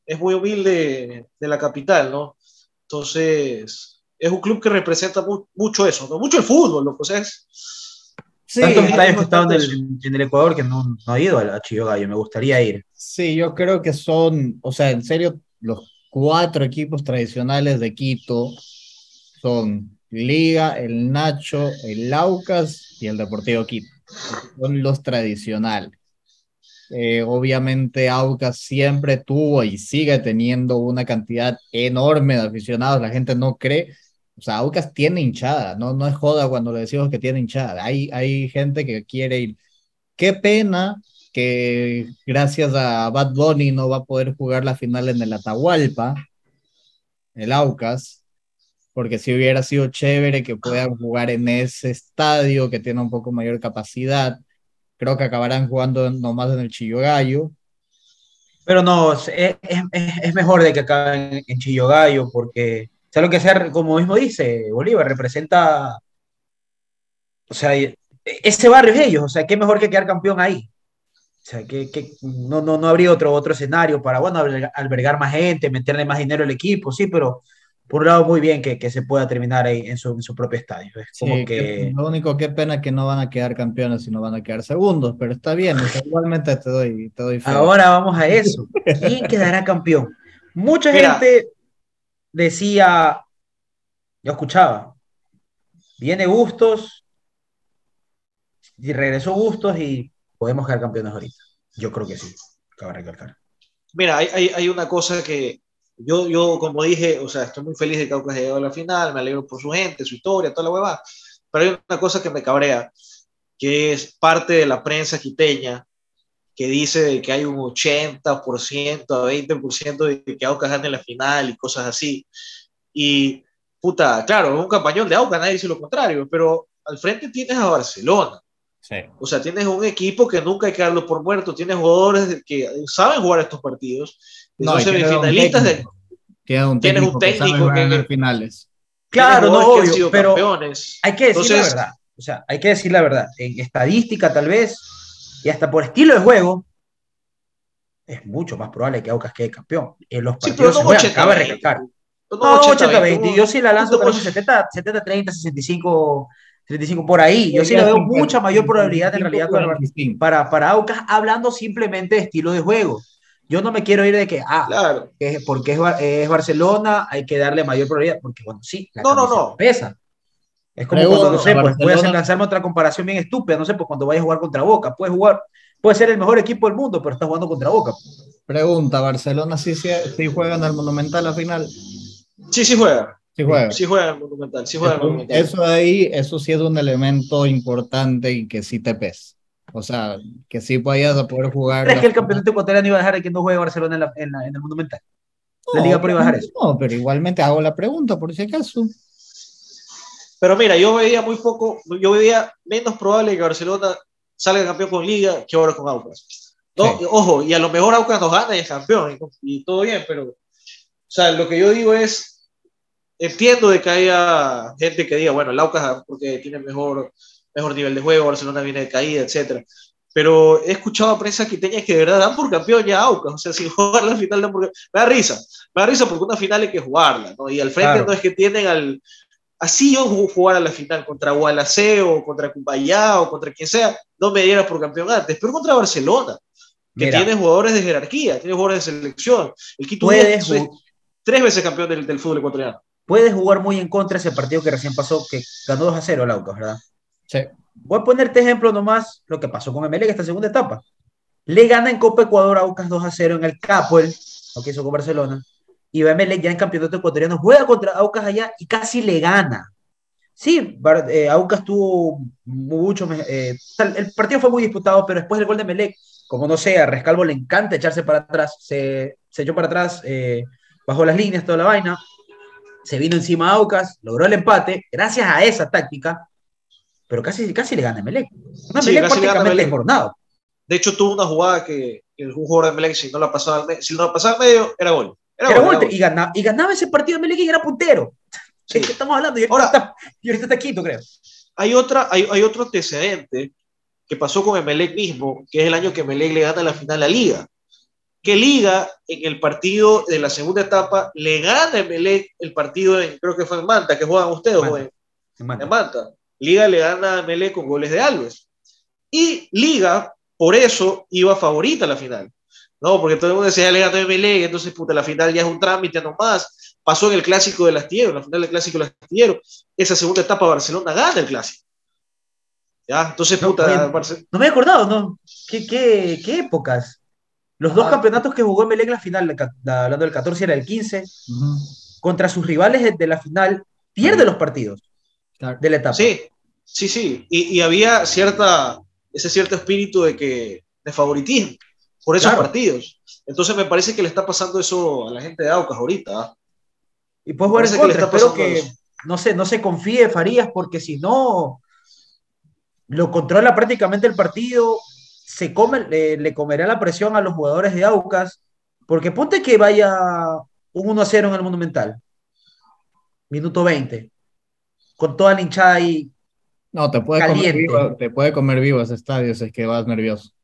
es muy humilde de la capital, ¿no? Entonces, es un club que representa mu- mucho eso, ¿no? Mucho el fútbol, loco, o sea, es- Sí, Tantos que estaban en el, en el Ecuador que no, no he ido a, a Chillo Gallo, me gustaría ir. Sí, yo creo que son, o sea, en serio, los cuatro equipos tradicionales de Quito son Liga, el Nacho, el Aucas y el Deportivo Quito. Son los tradicionales. Eh, obviamente Aucas siempre tuvo y sigue teniendo una cantidad enorme de aficionados, la gente no cree, o sea, Aucas tiene hinchada, no, no es joda cuando le decimos que tiene hinchada, hay, hay gente que quiere ir. Qué pena que gracias a Bad Bunny no va a poder jugar la final en el Atahualpa, el Aucas, porque si hubiera sido chévere que puedan jugar en ese estadio que tiene un poco mayor capacidad. Creo que acabarán jugando nomás en el Chillo Gallo. Pero no, es, es, es- mejor de que acá en, en Chillo Gallo, porque, sea lo que sea, como mismo dice Bolívar, representa, o sea, ese barrio es ellos, o sea, qué mejor que quedar campeón ahí. O sea, que, que no, no, no habría otro, otro escenario para, bueno, albergar, más gente, meterle más dinero al equipo, sí, pero por un lado muy bien que, que se pueda terminar ahí en su, en su propio estadio. Es como Sí, que... que- lo único que pena es que no van a quedar campeones, sino van a quedar segundos, pero está bien, o sea, igualmente te doy, te doy fe. Ahora vamos a eso. ¿Quién quedará campeón? Mucha Mira. gente decía, yo escuchaba, viene Bustos y regresó Bustos y podemos quedar campeones ahorita. Yo creo que sí, cabe recalcar. Mira, hay, hay, una cosa que yo, yo, como dije, o sea, estoy muy feliz de que Aucas haya llegado a la final, me alegro por su gente, su historia, toda la hueva, pero hay una cosa que me cabrea, que es parte de la prensa quiteña, que dice de que hay un 80%, a 20% de que Aucas gane la final y cosas así. Y, puta, claro, un campañón de Aucas, nadie dice lo contrario, pero al frente tienes a Barcelona. Sí. O sea, tienes un equipo que nunca hay que darlo por muerto, tienes jugadores que saben jugar estos partidos, No, semifinalistas de. Tiene un Tienes un técnico que que- finales. Claro, no, jugadores que han obvio, sido pero campeones. hay que decir la Entonces- verdad. O sea, hay que decir la verdad. En estadística, tal vez, y hasta por estilo de juego, es mucho más probable que Aucas quede campeón. En los Sí, partidos pero se no 80, cabe 20. recalcar. No, No, 80, 80-20. Yo sí la lanzo por por- 70, 70-30, 65, 35 por ahí. Yo sí le veo mucha mayor probabilidad en realidad para, 45. para, para Aucas, hablando simplemente de estilo de juego. Yo no me quiero ir de que, ah, Claro. que porque es, es Barcelona, hay que darle mayor probabilidad, porque bueno, sí, la No, no, no. pesa. Es como Pregunta, cuando, no sé, pues voy a hacer, lanzarme otra comparación bien estúpida, no sé, pues cuando vayas a jugar contra Boca, puedes jugar, puede ser el mejor equipo del mundo, pero estás jugando contra Boca. Pregunta, ¿Barcelona sí, sí, sí juega en el Monumental a final? Sí, sí juega. Sí juega. Sí juega el Monumental. Sí juega el Monumental. Eso de ahí, eso sí es un elemento importante y que sí te pesa. O sea, que sí vayas a poder jugar. ¿Crees que el campeonato ecuatoriano iba a dejar de que no juegue Barcelona en, la- en la- en el Monumental? La liga por iba a dejar eso. No, pero igualmente hago la pregunta por si acaso. Pero mira, yo veía muy poco, yo veía menos probable que Barcelona salga campeón con Liga que ahora con Aucas. No, Sí. Ojo, y a lo mejor Aucas nos gana y es campeón y, y todo bien, pero, o sea, lo que yo digo es, entiendo de que haya gente que diga, bueno, el Aucas porque tiene mejor, mejor nivel de juego, Barcelona viene de caída, etcétera. pero he escuchado a prensa quiteña que de verdad dan por campeón ya Aucas, o sea, sin <laughs> jugar la final dan por Me da risa, me da risa porque una final hay que jugarla, ¿no? Y al frente no es que tienen al... Así yo jugar a la final contra Gualaceo, o contra Cumbayá o contra quien sea, no me diera por campeón antes, pero contra Barcelona, que tiene jugadores de jerarquía, tiene jugadores de selección. El Quito es tres veces campeón del, del fútbol ecuatoriano puede jugar muy en contra ese partido que recién pasó, que ganó 2 a 0 el Aucas, ¿verdad? Sí. Voy a ponerte ejemplo nomás lo que pasó con en esta segunda etapa. Le gana en Copa Ecuador a Aucas 2 a 0 en el Capoel, lo que hizo con Barcelona, y Emelec ya en campeonato ecuatoriano juega contra Aucas allá y casi le gana. Sí, eh, Aucas tuvo mucho. Eh, el partido fue muy disputado, pero después del gol de Melec, como no sé, a Rescalvo le encanta echarse para atrás, se, se echó para atrás, eh, bajo las líneas, toda la vaina, se vino encima a Aucas, logró el empate, gracias a esa táctica, pero casi, casi le gana a Melec. Una sí, Melec prácticamente desbordado. De hecho, tuvo una jugada que el jugador de Melec, si no la pasaba si no la pasaba al medio, era gol. Era, gol, Y, ganaba, y ganaba ese partido de Melec y era puntero. ¿De qué estamos hablando? Y ahora, está, y ahorita está quinto, creo. Hay, otra, hay, hay otro antecedente que pasó con Emelec mismo, que es el año que Emelec le gana la final a la Liga que Liga en el partido de la segunda etapa le gana Melec el partido, en, creo que fue en Manta, que juegan ustedes, en, Manta. Liga le gana a Melec con goles de Alves. Y Liga, por eso, iba favorita a la final. No, porque todo el mundo decía, le ganó a Melec, entonces, puta, la final ya es un trámite nomás. Pasó en el clásico del astillero, la final del clásico del astillero. Esa segunda etapa Barcelona gana el clásico. Ya, entonces, puta. No, me he acordado, ¿no? ¿Qué, qué, qué épocas? Los dos ah. campeonatos que jugó Melec en la final, hablando del 14 era el 15, contra sus rivales de la final, pierde los partidos de la etapa. Sí, sí, sí. Y, había cierta, ese cierto espíritu de que de favoritismo por esos partidos. Entonces me parece que le está pasando eso a la gente de Aucas ahorita. ¿ah? Y pues bueno, que le está espero que no se, no se confíe Farías porque si no lo controla prácticamente el partido se come, le, comerá la presión a los jugadores de Aucas, porque ponte que vaya un 1 0 en el Monumental, minuto 20, con toda la hinchada ahí. No, te puede, Comer vivo, te puede comer vivo ese estadio si es que vas nervioso.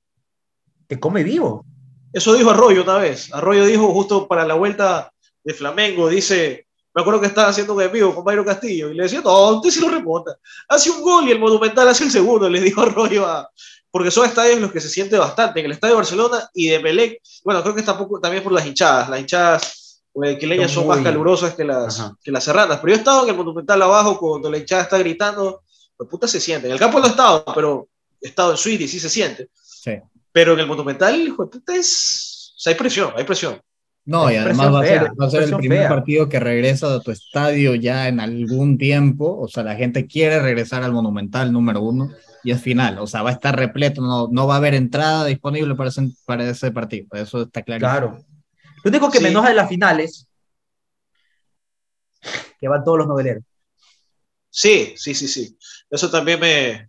Te come vivo. Eso dijo Arroyo una vez. Arroyo dijo justo para la vuelta de Flamengo, dice, me acuerdo que estaba haciendo un envío con Bayro Castillo y le decía, no, usted sí lo remonta. Hace un gol y el Monumental hace el segundo, le dijo Arroyo a, porque son estadios en los que se siente bastante. En el estadio de Barcelona y de Melec, bueno, creo que está poco, también por las hinchadas. Las hinchadas leñas son más calurosas que las, que las serranas. Pero yo he estado en el Monumental abajo cuando la hinchada está gritando, pues puta se siente. En el campo no he estado, pero he estado en suite y sí se siente. Sí. Pero en el Monumental, es... O sea, hay presión, hay presión. No, y además va a, ser, va a ser, el primer partido que regresa a tu estadio ya en algún tiempo. O sea, la gente quiere regresar al Monumental número uno y es final. O sea, va a estar repleto, no, no va a haber entrada disponible para ese, para ese partido. Eso está claro. Claro. Lo único que me enoja de las finales que van todos los noveleros. Sí, sí, sí, sí. Eso también me.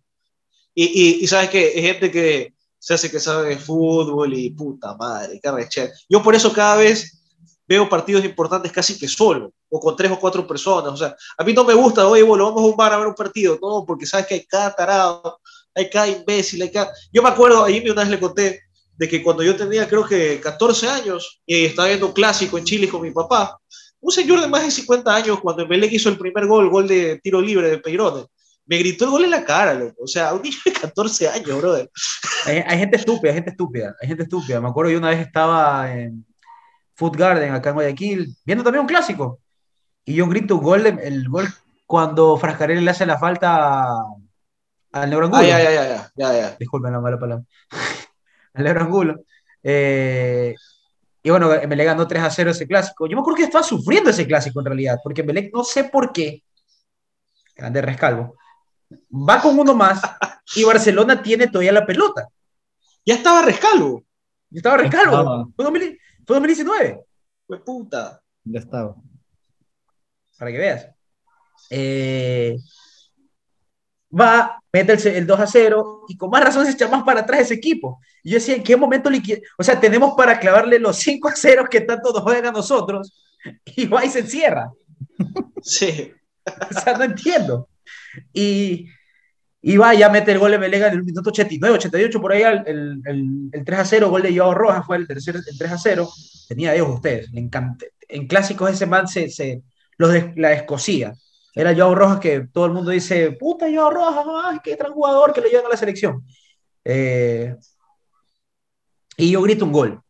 Y, y, y sabes que hay gente que se hace que sabe de fútbol y puta madre, qué Yo por eso cada vez veo partidos importantes casi que solo, o con tres o cuatro personas. O sea, a mí no me gusta, oye, bueno, vamos a un bar a ver un partido, no, porque sabes que hay cada tarado, hay cada imbécil, hay cada... Yo me acuerdo, ahí una vez le conté, de que cuando yo tenía creo que 14 años y estaba viendo un clásico en Chile con mi papá, un señor de más de 50 años, cuando Melec hizo el primer gol, gol de tiro libre de Peirone, me gritó el gol en la cara, loco. O sea, un niño de 14 años, brother. Hay, hay, gente estúpida, hay gente estúpida, hay gente estúpida. Me acuerdo yo una vez estaba en, Food Garden acá en Guayaquil, viendo también un clásico. Y yo grito un gol, el gol cuando Frascarelli le hace la falta al Neurangulo. Ah, ya, ya, ya, ya, ya. Disculpen la mala palabra. <laughs> al Neurangulo. Eh, y bueno, le ganó 3 a 0 ese clásico. Yo me acuerdo que estaba sufriendo ese clásico en realidad, porque Melec no sé por qué, grande rescalvo, va con uno más y Barcelona tiene todavía la pelota. Ya estaba rescalvo. Ya estaba rescalvo. Fue 2019. Fue puta. Ya estaba. Para que veas. Eh, va, mete el, 2 a 0 y con más razón se echa más para atrás ese equipo. Y yo decía, ¿en qué momento O sea, tenemos para clavarle los 5 a 0 que tanto nos juegan a nosotros <laughs> y va y se encierra. Sí. o sea, no entiendo. Y, Y va, ya mete el gol de Melega en el minuto 89, 88, por ahí el, el, el 3 a 0, gol de Joao Rojas fue el tercer el 3 a 0. Tenía Dios ustedes, le encanta. En clásicos ese man se, se los de, la escocía. Era Joao Rojas que todo el mundo dice, puta Joao Rojas, ay, qué gran jugador que lo llevan a la selección. Eh, y yo grito un gol.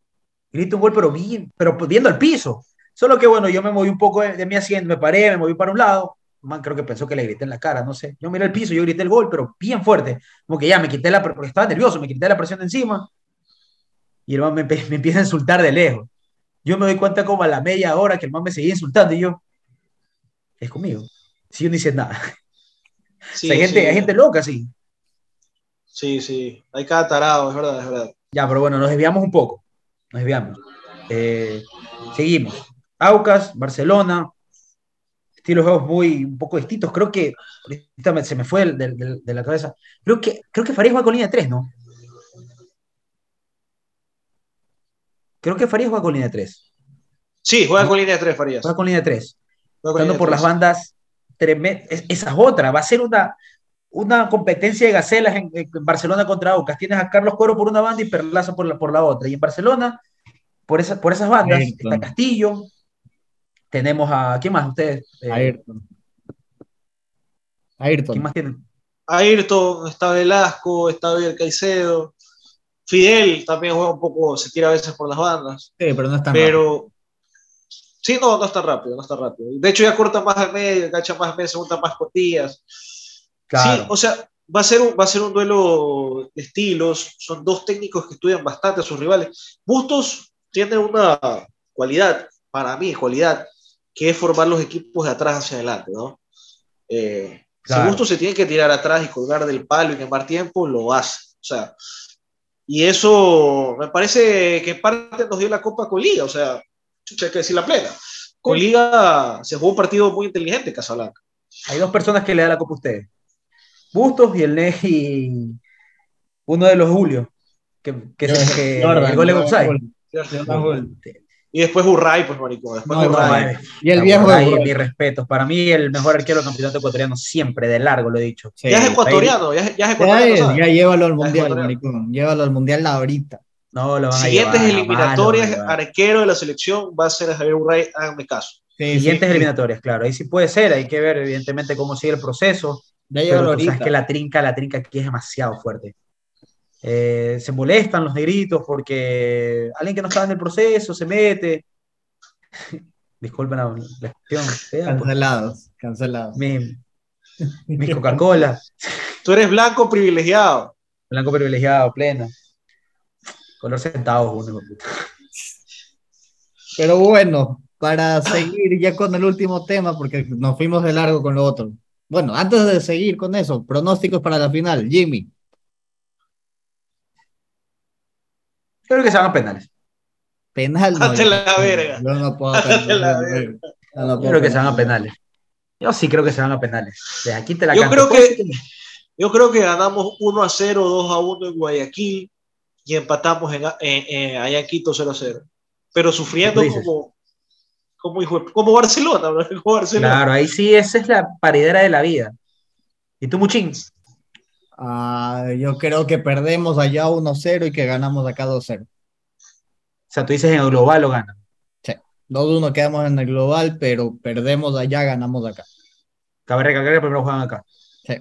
Grito un gol, pero bien, pero viendo al piso. Solo que bueno, yo me moví un poco de, de mi asiento, me paré, me moví para un lado man creo que pensó que le grité en la cara, no sé. Yo miré el piso, yo grité el gol, pero bien fuerte. Como que ya me quité la, porque estaba nervioso, me quité la presión de encima. Y el man me, <laughs> me empieza a insultar de lejos. Yo me doy cuenta como a la media hora que el man me seguía insultando y yo, es conmigo. Si yo no hice nada. <laughs> Sí, hay, gente, sí. hay gente loca, sí. Sí, sí. Hay cada tarado, es verdad, es verdad. Ya, pero bueno, nos desviamos un poco. Nos desviamos. Eh, seguimos. Aucas, Barcelona, estilos de juegos muy un poco distintos. Creo que ahorita se me fue de, de, de, la cabeza. Creo que, creo que Farías juega con línea 3, ¿no? Creo que Farías juega con línea 3. Sí, juega con línea 3, Farías. Juega con línea 3. Estando por 3. las bandas, es, esa es otra. Va a ser una, una competencia de gacelas en, en, Barcelona contra Aucas. Tienes a Carlos Cuero por una banda y Perlaza por la, por la otra. Y en Barcelona, por, esa, por esas bandas, está Castillo, tenemos a. ¿Quién más ustedes? Eh, Ayrton. Ayrton. ¿Quién más tienen? Ayrton, está Velasco, está Biel Caicedo. Fidel también juega un poco, se tira a veces por las bandas. Sí, pero no está Pero. Rápido. Sí, no, no está rápido, no está rápido. De hecho, ya corta más al medio, engancha más al medio, se junta más cortillas. Claro. Sí, o sea, va a, ser un, va a ser un duelo de estilos. Son dos técnicos que estudian bastante a sus rivales. Bustos tiene una cualidad, para mí, cualidad, que es formar los equipos de atrás hacia adelante, ¿no? Eh, claro. Si Gusto se tiene que tirar atrás y colgar del palo y quemar tiempo, lo hace. O sea, y eso me parece que parte nos dio la Copa con Liga, o sea, hay que decir la plena. Con Liga se jugó un partido muy inteligente, Casablanca. Hay dos personas que le dan la Copa a ustedes. Bustos y el Neji, uno de los Julio, que, que, es el, que Jordan, el gol de Offside. Y después Urray, pues marico. Después no, Urray. No, y el viejo Urray, de mis respetos. Para mí, el mejor arquero del campeonato ecuatoriano siempre, de largo, lo he dicho. Sí, ya es ecuatoriano, ya, ya es ecuatoriano. Ya, ya llévalo al mundial, marico. Llévalo al mundial ahorita. No, lo van Siguientes a llevar, eliminatorias, malo, arquero de la selección va a ser a Javier Urray, háganme caso. Sí, Siguientes sí, eliminatorias, claro. Ahí sí puede ser, hay que ver, evidentemente, cómo sigue el proceso. Ya pero tú sabes que la trinca, la trinca aquí es demasiado fuerte. Eh, se molestan los negritos porque alguien que no estaba en el proceso se mete. <laughs> Disculpen la, la expresión. Cancelados, cancelados. Mi, <laughs> mi Coca-Cola. Tú eres blanco privilegiado. Blanco privilegiado, pleno. Color centavos, uno. Pero bueno, para seguir ya con el último tema, porque nos fuimos de largo con lo otro. Bueno, antes de seguir con eso, pronósticos para la final, Jimmy. Creo que se van a penales. Penal. No, Hazte la verga. Yo no puedo. La verga. No, no Yo creo que se van a penales. Yo sí creo que se van a penales. De aquí te la yo canto. creo que yo creo que ganamos 1 a 0, 2 a 1 en Guayaquil y empatamos en, en, en allá en Quito 0 a 0. Pero sufriendo como como, hijo, como Barcelona, <laughs> como Barcelona. Claro, ahí sí esa es la paridera de la vida. ¿Y tú, Muchín? Uh, yo creo que perdemos allá 1-0 y que ganamos acá 2-0. O sea, tú dices en el global lo ganan. Sí, 2-1 quedamos en el global, pero perdemos allá, ganamos acá. Cabe recalcar que primero juegan acá. Sí.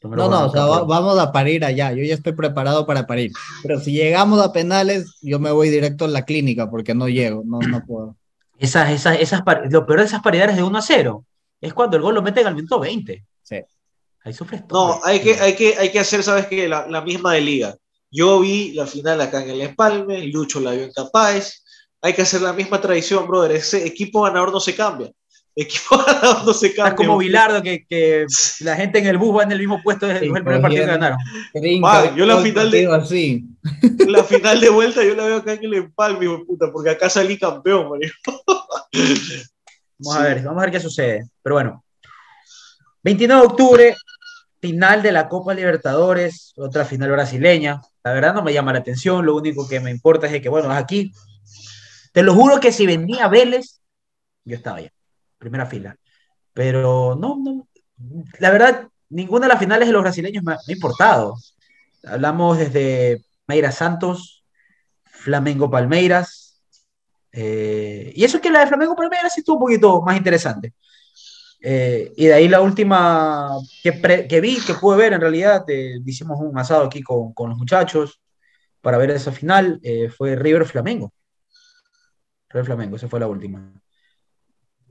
Primero no, no, o sea, acá, va, vamos a parir allá. Yo ya estoy preparado para parir. Pero si llegamos a penales, yo me voy directo a la clínica porque no llego, no, no puedo. Esas, esas, esas, lo peor de esas paridades de 1 a 0 es cuando el gol lo meten al minuto 20. Sí. Ahí sufres todo. No, hay que, hay que, hay que hacer, ¿sabes qué? La, la, misma de liga. Yo vi la final acá en el Empalme, Lucho la vio en Capaz. Hay que hacer la misma tradición, brother. Ese equipo ganador no se cambia. <laughs> Equipo ganador no se cambia. Es como Bilardo, que, que la gente en el bus va en el mismo puesto desde sí, el primer partido que ganaron. Man, yo la final de así. <laughs> la final de vuelta yo la veo acá en el Empalme, hijo de puta, porque acá salí campeón, marico. Vamos sí. a ver, vamos a ver qué sucede. Pero bueno, 29 de octubre, final de la Copa Libertadores, otra final brasileña. La verdad no me llama la atención, lo único que me importa es que, bueno, aquí. Te lo juro que si venía Vélez, yo estaba allá, primera fila. Pero no, no, la verdad, ninguna de las finales de los brasileños me ha, importado. Hablamos desde Mayra Santos, Flamengo Palmeiras. Eh, y eso es que la de Flamengo Palmeiras sí estuvo un poquito más interesante. Eh, y de ahí la última que, vi, que pude ver en realidad, hicimos un asado aquí con, con, los muchachos para ver esa final, fue River Flamengo. River Flamengo, esa fue la última.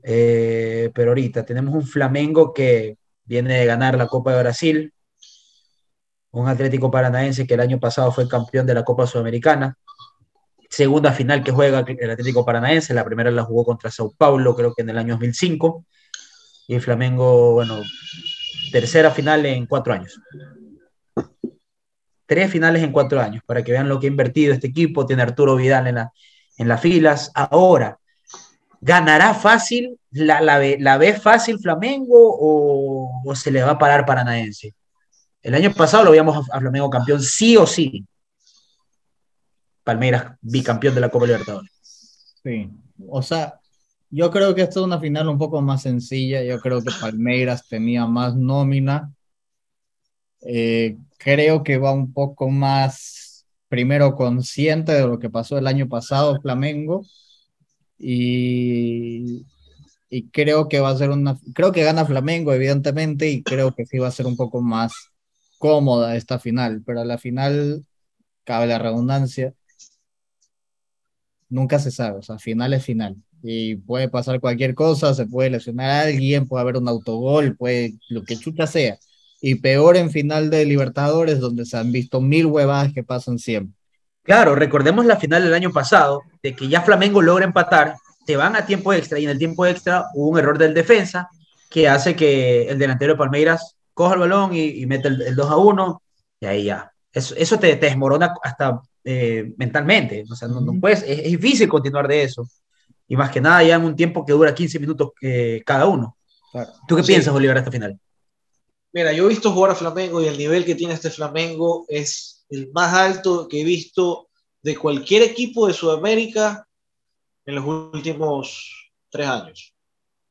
Eh, pero ahorita tenemos un Flamengo que viene de ganar la Copa de Brasil, un Atlético Paranaense que el año pasado fue campeón de la Copa Sudamericana, segunda final que juega el Atlético Paranaense, la primera la jugó contra Sao Paulo, creo que en el año 2005, y Flamengo, bueno, tercera final en cuatro años. Tres finales en cuatro años, para que vean lo que ha invertido este equipo, tiene Arturo Vidal en, la, en las filas. Ahora, ¿Ganará fácil? ¿La, la, ve, fácil Flamengo o, se le va a parar Paranaense? El año pasado lo veíamos a Flamengo campeón sí o sí. Palmeiras bicampeón de la Copa Libertadores. Sí, o sea, yo creo que esta es una final un poco más sencilla. Yo creo que Palmeiras tenía más nómina. Eh, creo que va un poco más, primero, consciente de lo que pasó el año pasado Flamengo y, y creo que va a ser una, creo que gana Flamengo, evidentemente, y creo que sí va a ser un poco más cómoda esta final, pero a la final, cabe la redundancia, nunca se sabe, o sea, final es final. Y puede pasar cualquier cosa, se puede lesionar a alguien, puede haber un autogol, puede lo que chuta sea. Y peor en final de Libertadores, donde se han visto mil huevadas que pasan siempre. Claro, recordemos la final del año pasado, de que ya Flamengo logra empatar, te van a tiempo extra y en el tiempo extra hubo un error del defensa que hace que el delantero de Palmeiras coja el balón y, mete el, 2 a 1 y ahí ya. Eso, eso te, desmorona hasta eh, mentalmente. O sea, no, puedes, es, difícil continuar de eso. Y más que nada ya en un tiempo que dura 15 minutos eh, cada uno. ¿Tú qué piensas, Oliver, esta final? Mira, yo he visto jugar a Flamengo y el nivel que tiene este Flamengo es el más alto que he visto de cualquier equipo de Sudamérica en los últimos tres años.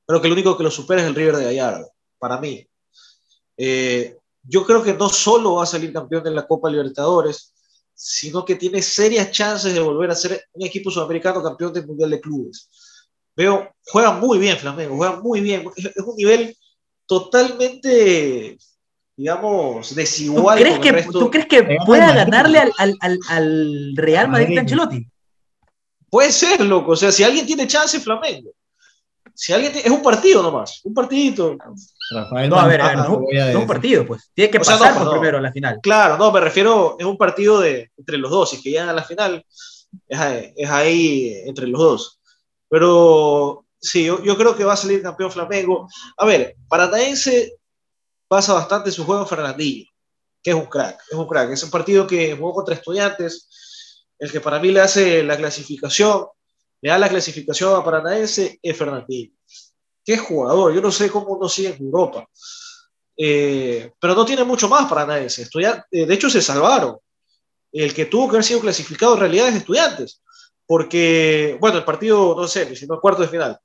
Creo que el único que lo supera es el River de Gallardo, para mí. Eh, yo creo que no solo va a salir campeón de la Copa Libertadores, sino que tiene serias chances de volver a ser un equipo sudamericano campeón del Mundial de Clubes. Veo, juega muy bien Flamengo, juega muy bien. Es un nivel totalmente digamos, desigual. ¿Tú crees, que, ¿tú crees que pueda ganarle al, al, al, Real Madrid de Ancelotti? Puede ser, loco. O sea, si alguien tiene chance, Flamengo. Si alguien es un partido nomás, un partidito. Rafael no, a ver, a ver, no, es un partido, pues. Tiene que pasar primero a la final. Claro, no, me refiero, es un partido de, entre los dos. Si es que llegan a la final, es ahí, es ahí entre los dos. Pero sí, yo, yo, creo que va a salir campeón Flamengo. A ver, Paranaense pasa bastante su juego Fernandillo, que es un crack, es un crack. Es un partido que jugó contra estudiantes, el que para mí le hace la clasificación, le da la clasificación a Paranaense, es Fernandillo. Qué jugador, yo no sé cómo no sigue en Europa. Eh, pero no tiene mucho más Paranaense. Eh, de hecho, se salvaron. El que tuvo que haber sido clasificado en realidad es Estudiantes. Porque, bueno, el partido, no sé, sino cuarto de final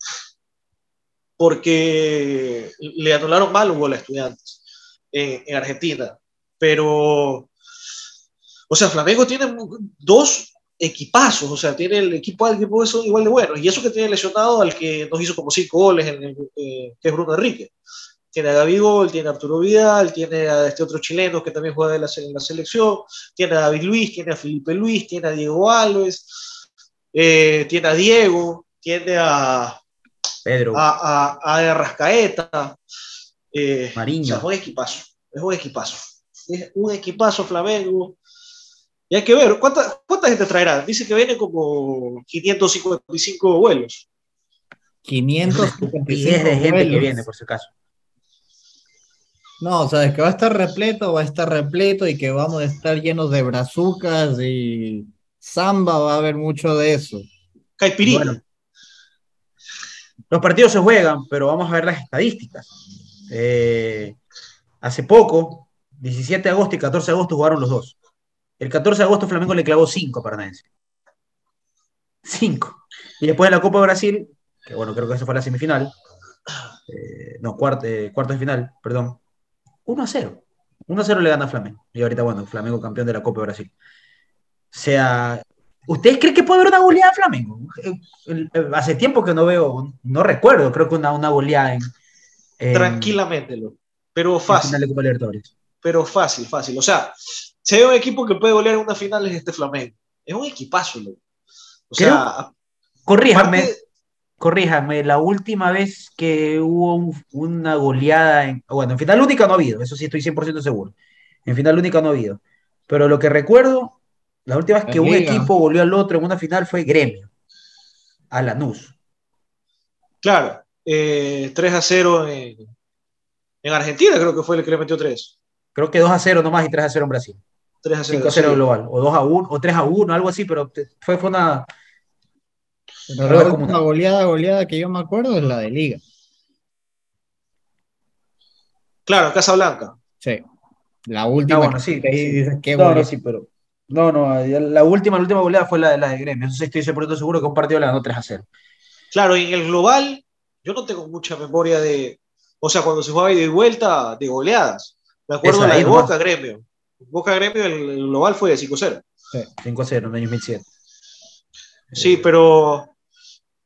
porque le anularon mal un gol a estudiantes en, Argentina. Pero, o sea, Flamengo tiene dos equipazos, o sea, tiene el equipo al equipo son igual de buenos, y eso que tiene lesionado al que nos hizo como cinco goles, en eh, que es Bruno Enrique. Tiene a David Gol, tiene a Arturo Vidal, tiene a este otro chileno que también juega en la, en la selección, tiene a David Luis, tiene a Felipe Luis, tiene a Diego Alves, eh, tiene a Diego, tiene a, Pedro. A, a, a Rascaeta. Eh, Mariño. es un equipazo. Es un equipazo. Es un equipazo Flamengo. Y hay que ver, ¿cuánta, cuánta gente traerá? Dice que viene como 555 vuelos. 555 de gente que viene, por si acaso. No, o sea, es que va a estar repleto, va a estar repleto y que vamos a estar llenos de brazucas y samba, va a haber mucho de eso. Caipirino. Los partidos se juegan, pero vamos a ver las estadísticas. Eh, hace poco, 17 de agosto y 14 de agosto jugaron los dos. El 14 de agosto Flamengo le clavó 5 a Paranaense. 5. Y después de la Copa de Brasil, que bueno, creo que esa fue la semifinal, eh, no, cuarto, eh, cuarto de final, perdón. 1 a 0. 1 a 0 le gana a Flamengo. Y ahorita, bueno, Flamengo campeón de la Copa de Brasil. O sea, ¿ustedes creen que puede haber una goleada de Flamengo? Eh, hace tiempo que no veo, no recuerdo, creo que una, una goleada en, en- Tranquilamente. Pero en fácil. final de Copa Libertadores. pero fácil, fácil. O sea, si hay un equipo que puede golear en una final es este Flamengo. Es un equipazo, loco. O Creo- sea, Corríjame, aparte- corríjame, la última vez que hubo un- una goleada, en, bueno, en final única no ha habido, eso sí estoy 100% seguro. En final única no ha habido. Pero lo que recuerdo, la última vez que En un Liga. equipo goleó al otro en una final fue Gremio, a Lanús. claro, eh, 3 a 0 en, en Argentina, creo que fue el que le metió 3. Creo que 2 a 0 nomás y 3 a 0 en Brasil. 3 a 0. 5 a 0 sí. global, o 2 a 1, o 3 a 1, algo así, pero te- fue, fue una. La una- goleada, goleada que yo me acuerdo es la de Liga. Claro, Casablanca. Sí. La última. Ah, bueno, sí, que sí. dices, qué No, no, sí, pero. No, no, la última, la última goleada fue la de la de Gremio. Eso sí estoy 100% seguro que un partido le ganó 3 a 0. Claro, y en el global, yo no tengo mucha memoria de. O sea, cuando se jugaba ida y vuelta de goleadas. Me acuerdo Esa la de. Boca Gremio. Boca Gremio, el, el global fue de 5 a 0. 5 a 0 en el año 2007. Sí, pero.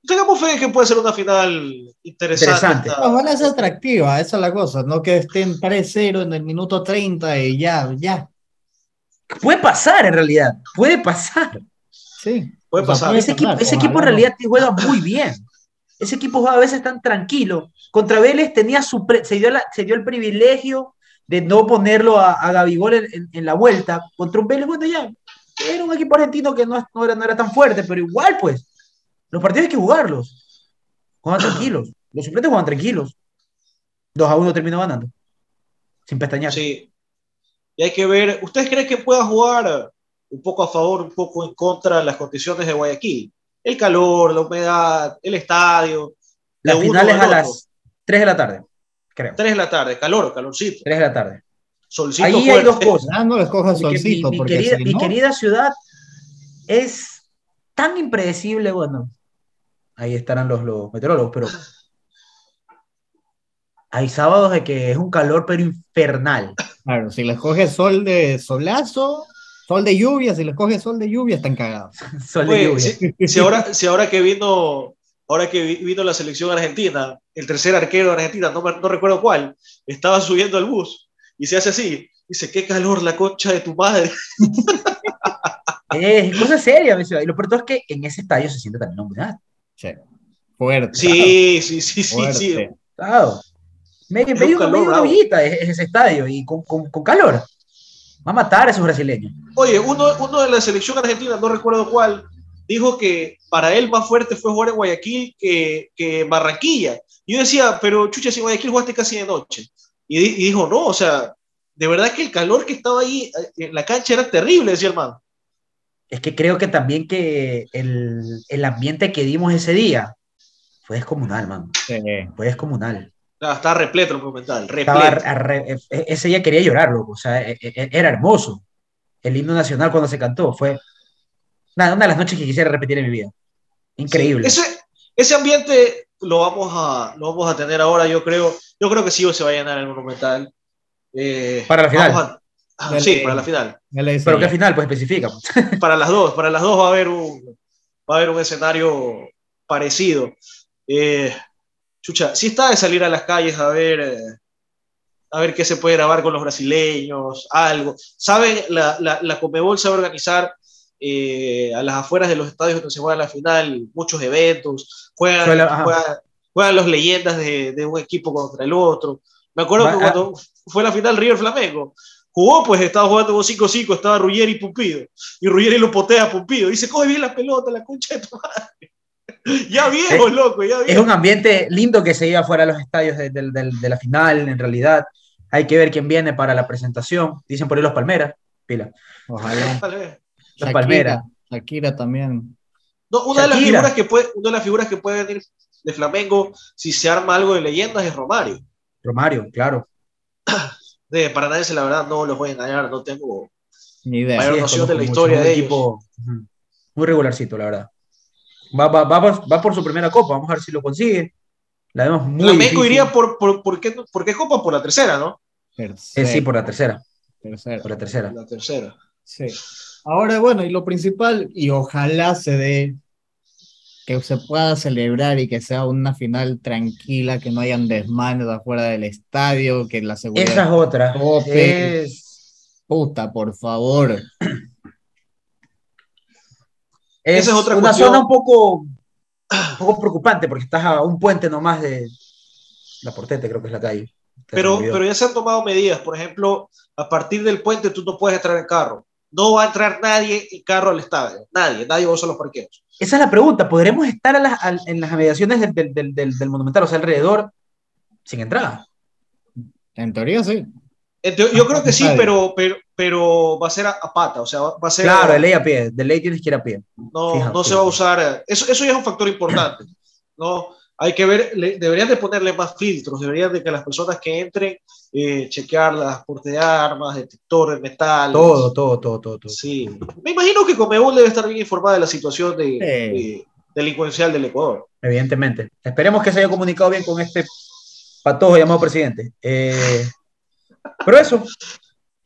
Tengamos fe en que puede ser una final interesante. Interesante. esta- No, van a ser atractivas, esa es la cosa, no que estén 3-0 en el minuto 30 y ya, ya. Puede pasar en realidad, puede pasar. Sí. Puede O sea, pasar. puede Ese equipo, ese equipo en realidad te juega muy bien. Ese equipo juega a veces tan tranquilo. Contra Vélez tenía su pre- se, dio la- se dio el privilegio de no ponerlo a, a Gabigol en, en- en la vuelta. Contra un Vélez, bueno, ya. Era un equipo argentino que no, no era, no era tan fuerte, pero igual, pues. Los partidos hay que jugarlos. Juegan tranquilos. Los suplentes juegan tranquilos. 2 a 1 terminó ganando. Sin pestañear. Sí. Y hay que ver. ¿Ustedes creen que pueda jugar un poco a favor, un poco en contra de las condiciones de Guayaquil? El calor, la humedad, el estadio. La final es a las 3 de la tarde, creo. 3 de la tarde, calor, calorcito, 3 de la tarde. solcito Ahí hay fuerte. dos cosas. Ya no les cojas Porque mi, solcito, mi porque querida, si mi no, querida ciudad es tan impredecible, bueno, ahí estarán los, los meteorólogos, pero hay sábados de que es un calor pero infernal. claro, si les coges sol de solazo, sol de lluvia, si les coges sol de lluvia, están cagados. <laughs> Sol de Oye, lluvia. si, si ahora, si ahora que vino, ahora que vi- vino la selección argentina, el tercer arquero de Argentina, no, me- no recuerdo cuál, estaba subiendo al bus y se hace así. Dice, qué calor la concha de tu madre. <laughs> Es cosa seria, mi ciudad. Y lo peor es que en ese estadio se siente también la humedad. Sí. Fuerte. Sí, sí, sí, sí, fuerte. sí. Claro. Medio, Es un medio, calor medio una es ese estadio y con, con- con calor. Va a matar a esos brasileños. Oye, uno, uno de la selección argentina, no recuerdo cuál, dijo que para él más fuerte fue jugar en Guayaquil que, que Barranquilla. Y yo decía, pero chucha, si en Guayaquil jugaste casi de noche. Y, y dijo, no, o sea, de verdad que el calor que estaba ahí eh, en la cancha era terrible, decía el man. Es que creo que también que el, el ambiente que dimos ese día fue descomunal, man. Sí. Fue descomunal. Ah, Estaba repleto el documental, Estaba repleto. arre- e- ese día quería llorar, loco. O sea, e- e- era hermoso. El himno nacional cuando se cantó fue nada, una de las noches que quisiera repetir en mi vida. Increíble. Sí, Ese, ese ambiente lo vamos, a, lo vamos a tener ahora, yo creo. Yo creo que sí se va a llenar el Monumental. Eh, Para la final. a- ah, Dale. sí, para la final. Pero al final, pues especifica. pues. <laughs> para las dos, para las dos va a haber un, va a haber un escenario parecido. Eh, chucha, sí está de salir a las calles a ver, eh, a ver qué se puede grabar con los brasileños, algo. Saben, la, la, la Comebol sabe organizar eh, a las afueras de los estadios donde se juega la final muchos eventos, juegan, ajá. juegan, juegan los leyendas de, de un equipo contra el otro. Me acuerdo Va- que cuando fue la final River Flamengo, jugó, pues estaba jugando 5-5, estaba Ruggeri y Pumpido. Y Ruggeri lo potea a Pumpido. Dice, coge bien la pelota, la concha de tu madre. <laughs> ya viejo, loco, ya Es viejo. un ambiente lindo que se iba fuera de los estadios de, de- de- de la final, en realidad. Hay que ver quién viene para la presentación. Dicen por ahí los Palmeras. Pila. Ojalá. Vale. Los Palmeras. Shakira también. No, una, de las Shakira. figuras que puede, una de las figuras que puede venir de Flamengo, si se arma algo de leyendas, es Romario. Romario, claro. <clears throat> De Paranaense, la verdad, no los voy a engañar, no tengo. Ni idea. Mayor Sí, noción de la historia mucho, de equipo ujú, muy regularcito, la verdad. Va, va, va, por, va por su primera copa, vamos a ver si lo consigue. La vemos muy Flamengo difícil. iría por, por, por, qué, por qué copa, por la tercera, ¿no? Eh, sí, por la tercera. Tercera. Por la tercera. La tercera. Sí. Ahora, bueno, y lo principal, y ojalá se dé que se pueda celebrar y que sea una final tranquila, que no hayan desmanes afuera del estadio, que la seguridad... Esa es otra. tope. Puta, por favor. Es, Esa es otra una cuestión. zona un poco, un poco preocupante porque estás a un puente nomás de la Portete, creo que es la calle. Pero, pero ya se han tomado medidas. Por ejemplo, a partir del puente tú no puedes entrar en carro. No va a entrar nadie en carro al estadio. Nadie. Nadie va a usar los parqueos. Esa es la pregunta. ¿Podremos estar a las- al- en las mediaciones del, del, del, del- del Monumental, o sea, alrededor, sin entrada? En teoría sí. Yo creo que sí, pero, pero, pero va a ser a, a pata. O sea, va a ser. Claro, de ley a pie. De ley tienes que ir a pie. no, Fija, no se va a usar. Eso, eso ya es un factor importante. ¿no? Hay que ver, le- deberían de ponerle más filtros, deberían de que las personas que entren, eh, chequear las portes de armas, detectores, de metal. Todo, todo, todo, todo. todo. Sí. Me imagino que Comebol debe estar bien informada de la situación de, Sí. de- delincuencial del Ecuador. Evidentemente. Esperemos que se haya comunicado bien con este patojo llamado presidente. Eh, pero eso,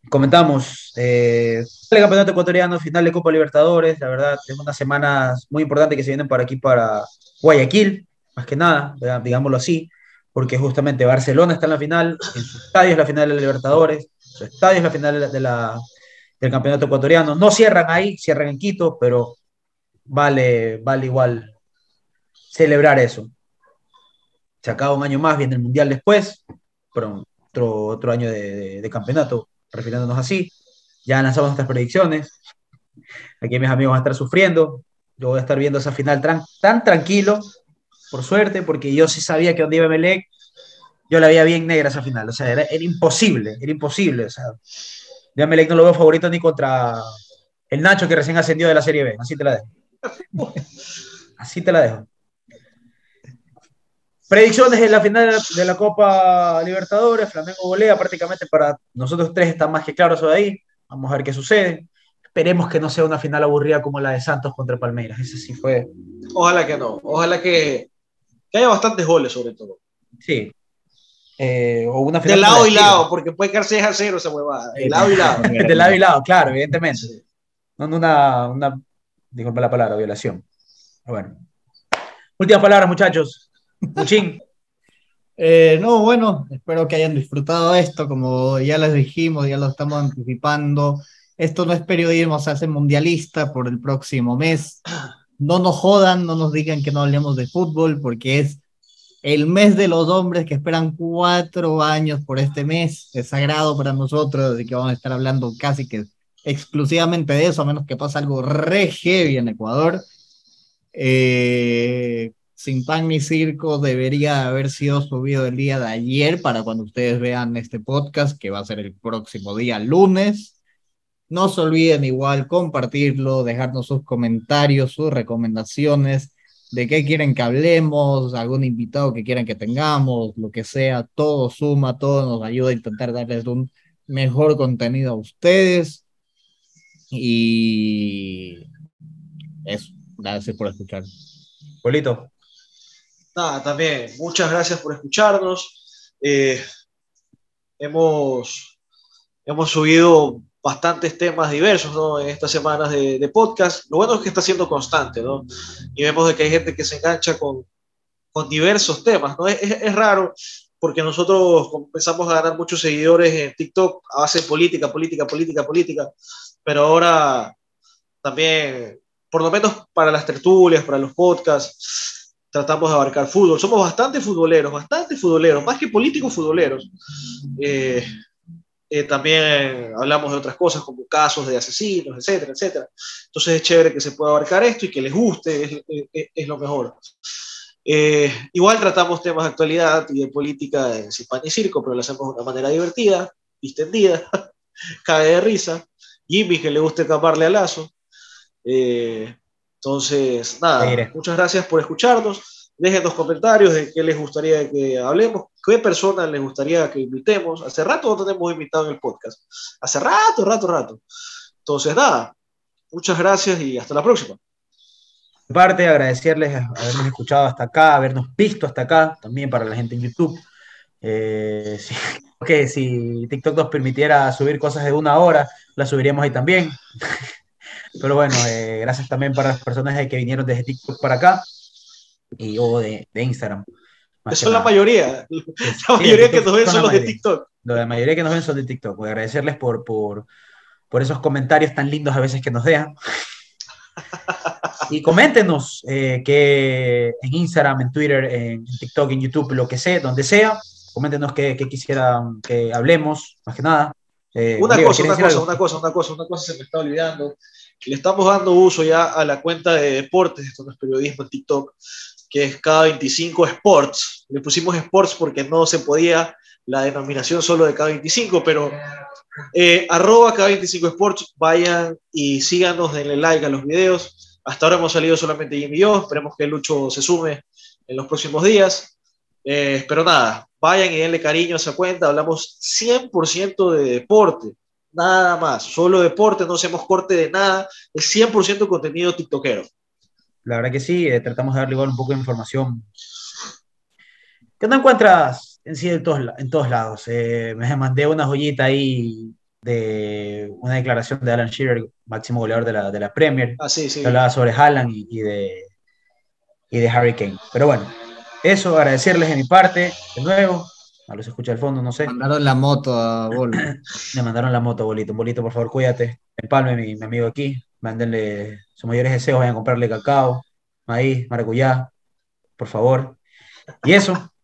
comentamos. Eh, el campeonato ecuatoriano, final de Copa Libertadores. La verdad, es unas semanas muy importantes que se vienen para aquí, para Guayaquil, más que nada, digámoslo así, porque justamente Barcelona está en la final, en su estadio es la final de la Libertadores, su estadio es la final de la- de la- del campeonato ecuatoriano. No cierran ahí, cierran en Quito, pero vale, vale igual celebrar eso. Se acaba un año más, viene el Mundial después, pero otro, otro año de, de- de campeonato, refiriéndonos así. Ya lanzamos nuestras predicciones. Aquí mis amigos van a estar sufriendo. Yo voy a estar viendo esa final tran- tan tranquilo, por suerte, porque yo sí sabía que donde iba Melec, yo la veía bien negra esa final. O sea, era, era imposible, era imposible. O sea, yo a Melec no lo veo favorito ni contra el Nacho que recién ascendió de la Serie B. Así te la dejo. <laughs> Así te la dejo. Predicciones en la final de la, de la Copa Libertadores, Flamengo golea prácticamente para nosotros tres está más que claro eso de ahí. Vamos a ver qué sucede. Esperemos que no sea una final aburrida como la de Santos contra Palmeiras. Ese sí fue. Ojalá que no. Ojalá que, que haya bastantes goles, sobre todo. Sí. Eh, o una De final lado como y la de lado, porque puede quedar 6 a 0 esa huevada. De lado y lado. <laughs> De lado y lado, claro, evidentemente. No no una, una, disculpe la palabra, violación. Bueno. Últimas palabras, muchachos. Muchín. <laughs> Eh, no, bueno, espero que hayan disfrutado esto, como ya les dijimos, ya lo estamos anticipando. Esto no es periodismo, se hace mundialista por el próximo mes. No nos jodan, no nos digan que no hablemos de fútbol, porque es el mes de los hombres que esperan cuatro años por este mes. Es sagrado para nosotros, así que vamos a estar hablando casi que exclusivamente de eso, a menos que pase algo re heavy en Ecuador. Eh, sin pan ni circo debería haber sido subido el día de ayer para cuando ustedes vean este podcast, que va a ser el próximo día lunes. No se olviden igual compartirlo, dejarnos sus comentarios, sus recomendaciones, de qué quieren que hablemos, algún invitado que quieran que tengamos, lo que sea, todo suma, todo nos ayuda a intentar darles un mejor contenido a ustedes. Y eso, gracias por escuchar. Polito. Nada, también, muchas gracias por escucharnos. Eh, hemos, hemos subido bastantes temas diversos ¿no? en estas semanas de, de, podcast. Lo bueno es que está siendo constante, ¿no? Y vemos de que hay gente que se engancha con, con diversos temas, ¿no? Es, es, es raro porque nosotros empezamos a ganar muchos seguidores en TikTok a base de política, política, política, política, pero ahora también, por lo menos para las tertulias, para los podcasts, tratamos de abarcar fútbol. Somos bastante futboleros, bastante futboleros, más que políticos futboleros. Eh, eh, también hablamos de otras cosas como casos de asesinos, etcétera, etcétera. Entonces es chévere que se pueda abarcar esto y que les guste, es, es, es lo mejor. Eh, igual tratamos temas de actualidad y de política en sin pan y circo, pero lo hacemos de una manera divertida, distendida, <laughs> cae de risa. Jimmy, que le guste escaparle a Lazo. Eh, entonces, nada, muchas gracias por escucharnos. Dejen los comentarios de qué les gustaría que hablemos, qué personas les gustaría que invitemos. Hace rato no tenemos invitado en el podcast. Hace rato, rato, rato. Entonces, nada, muchas gracias y hasta la próxima. Parte, agradecerles habernos escuchado hasta acá, habernos visto hasta acá, también para la gente en YouTube. Eh, sí. <laughs> que si TikTok nos permitiera subir cosas de una hora, las subiríamos ahí también. <laughs> Pero bueno, eh, gracias también para las personas que vinieron desde TikTok para acá y o de, de Instagram. Eso es la mayoría. La mayoría que nos ven son los de TikTok. La mayoría que nos ven son de TikTok. Voy a agradecerles por, por, por esos comentarios tan lindos a veces que nos dejan. Y coméntenos eh, que en Instagram, en Twitter, en TikTok, en YouTube, lo que sea, donde sea, coméntenos qué, quisieran que hablemos, más que nada. Eh, una, cosa, una cosa, una cosa, una cosa, una cosa se me está olvidando. Le estamos dando uso ya a la cuenta de deportes, esto no es periodismo en TikTok, que es K25 Sports. Le pusimos Sports porque no se podía la denominación solo de K25, pero eh, arroba K25 Sports, vayan y síganos, denle like a los videos. Hasta ahora hemos salido solamente Jimmy y yo, esperemos que Lucho se sume en los próximos días. Eh, pero nada, vayan y denle cariño a esa cuenta, hablamos 100% de deporte, nada más, solo deporte, no hacemos corte de nada, es 100% contenido tiktokero. La verdad que sí, eh, tratamos de darle igual un poco de información que no encuentras en sí en todos, en todos lados. Eh, me mandé una joyita ahí de una declaración de Alan Shearer, máximo goleador de la, de la Premier, ah, sí, sí. que hablaba sobre Haaland y, y, de, y de Harry Kane. Pero bueno, eso, agradecerles de mi parte, de nuevo. A los escucha al fondo, no sé. Mandaron la moto a Bolo. <clears throat> Me mandaron la moto, Bolito. Bolito, por favor, cuídate. Empalme mi, mi amigo aquí. Mándenle sus mayores deseos. Vayan a comprarle cacao, maíz, maracuyá, por favor. Y eso. <laughs>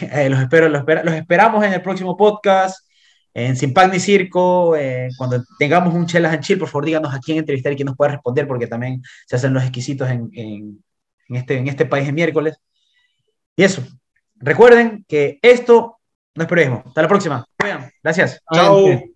Eh, los, espero, los, los, esperamos en el próximo podcast. En Sin ni Circo, eh, cuando tengamos un Chelas and Chill, por favor díganos a quién entrevistar y quién nos puede responder, porque también se hacen los exquisitos en, en, en este, en este país de miércoles. Y eso. Recuerden que esto no es periodismo. Hasta la próxima. Gracias. Chao.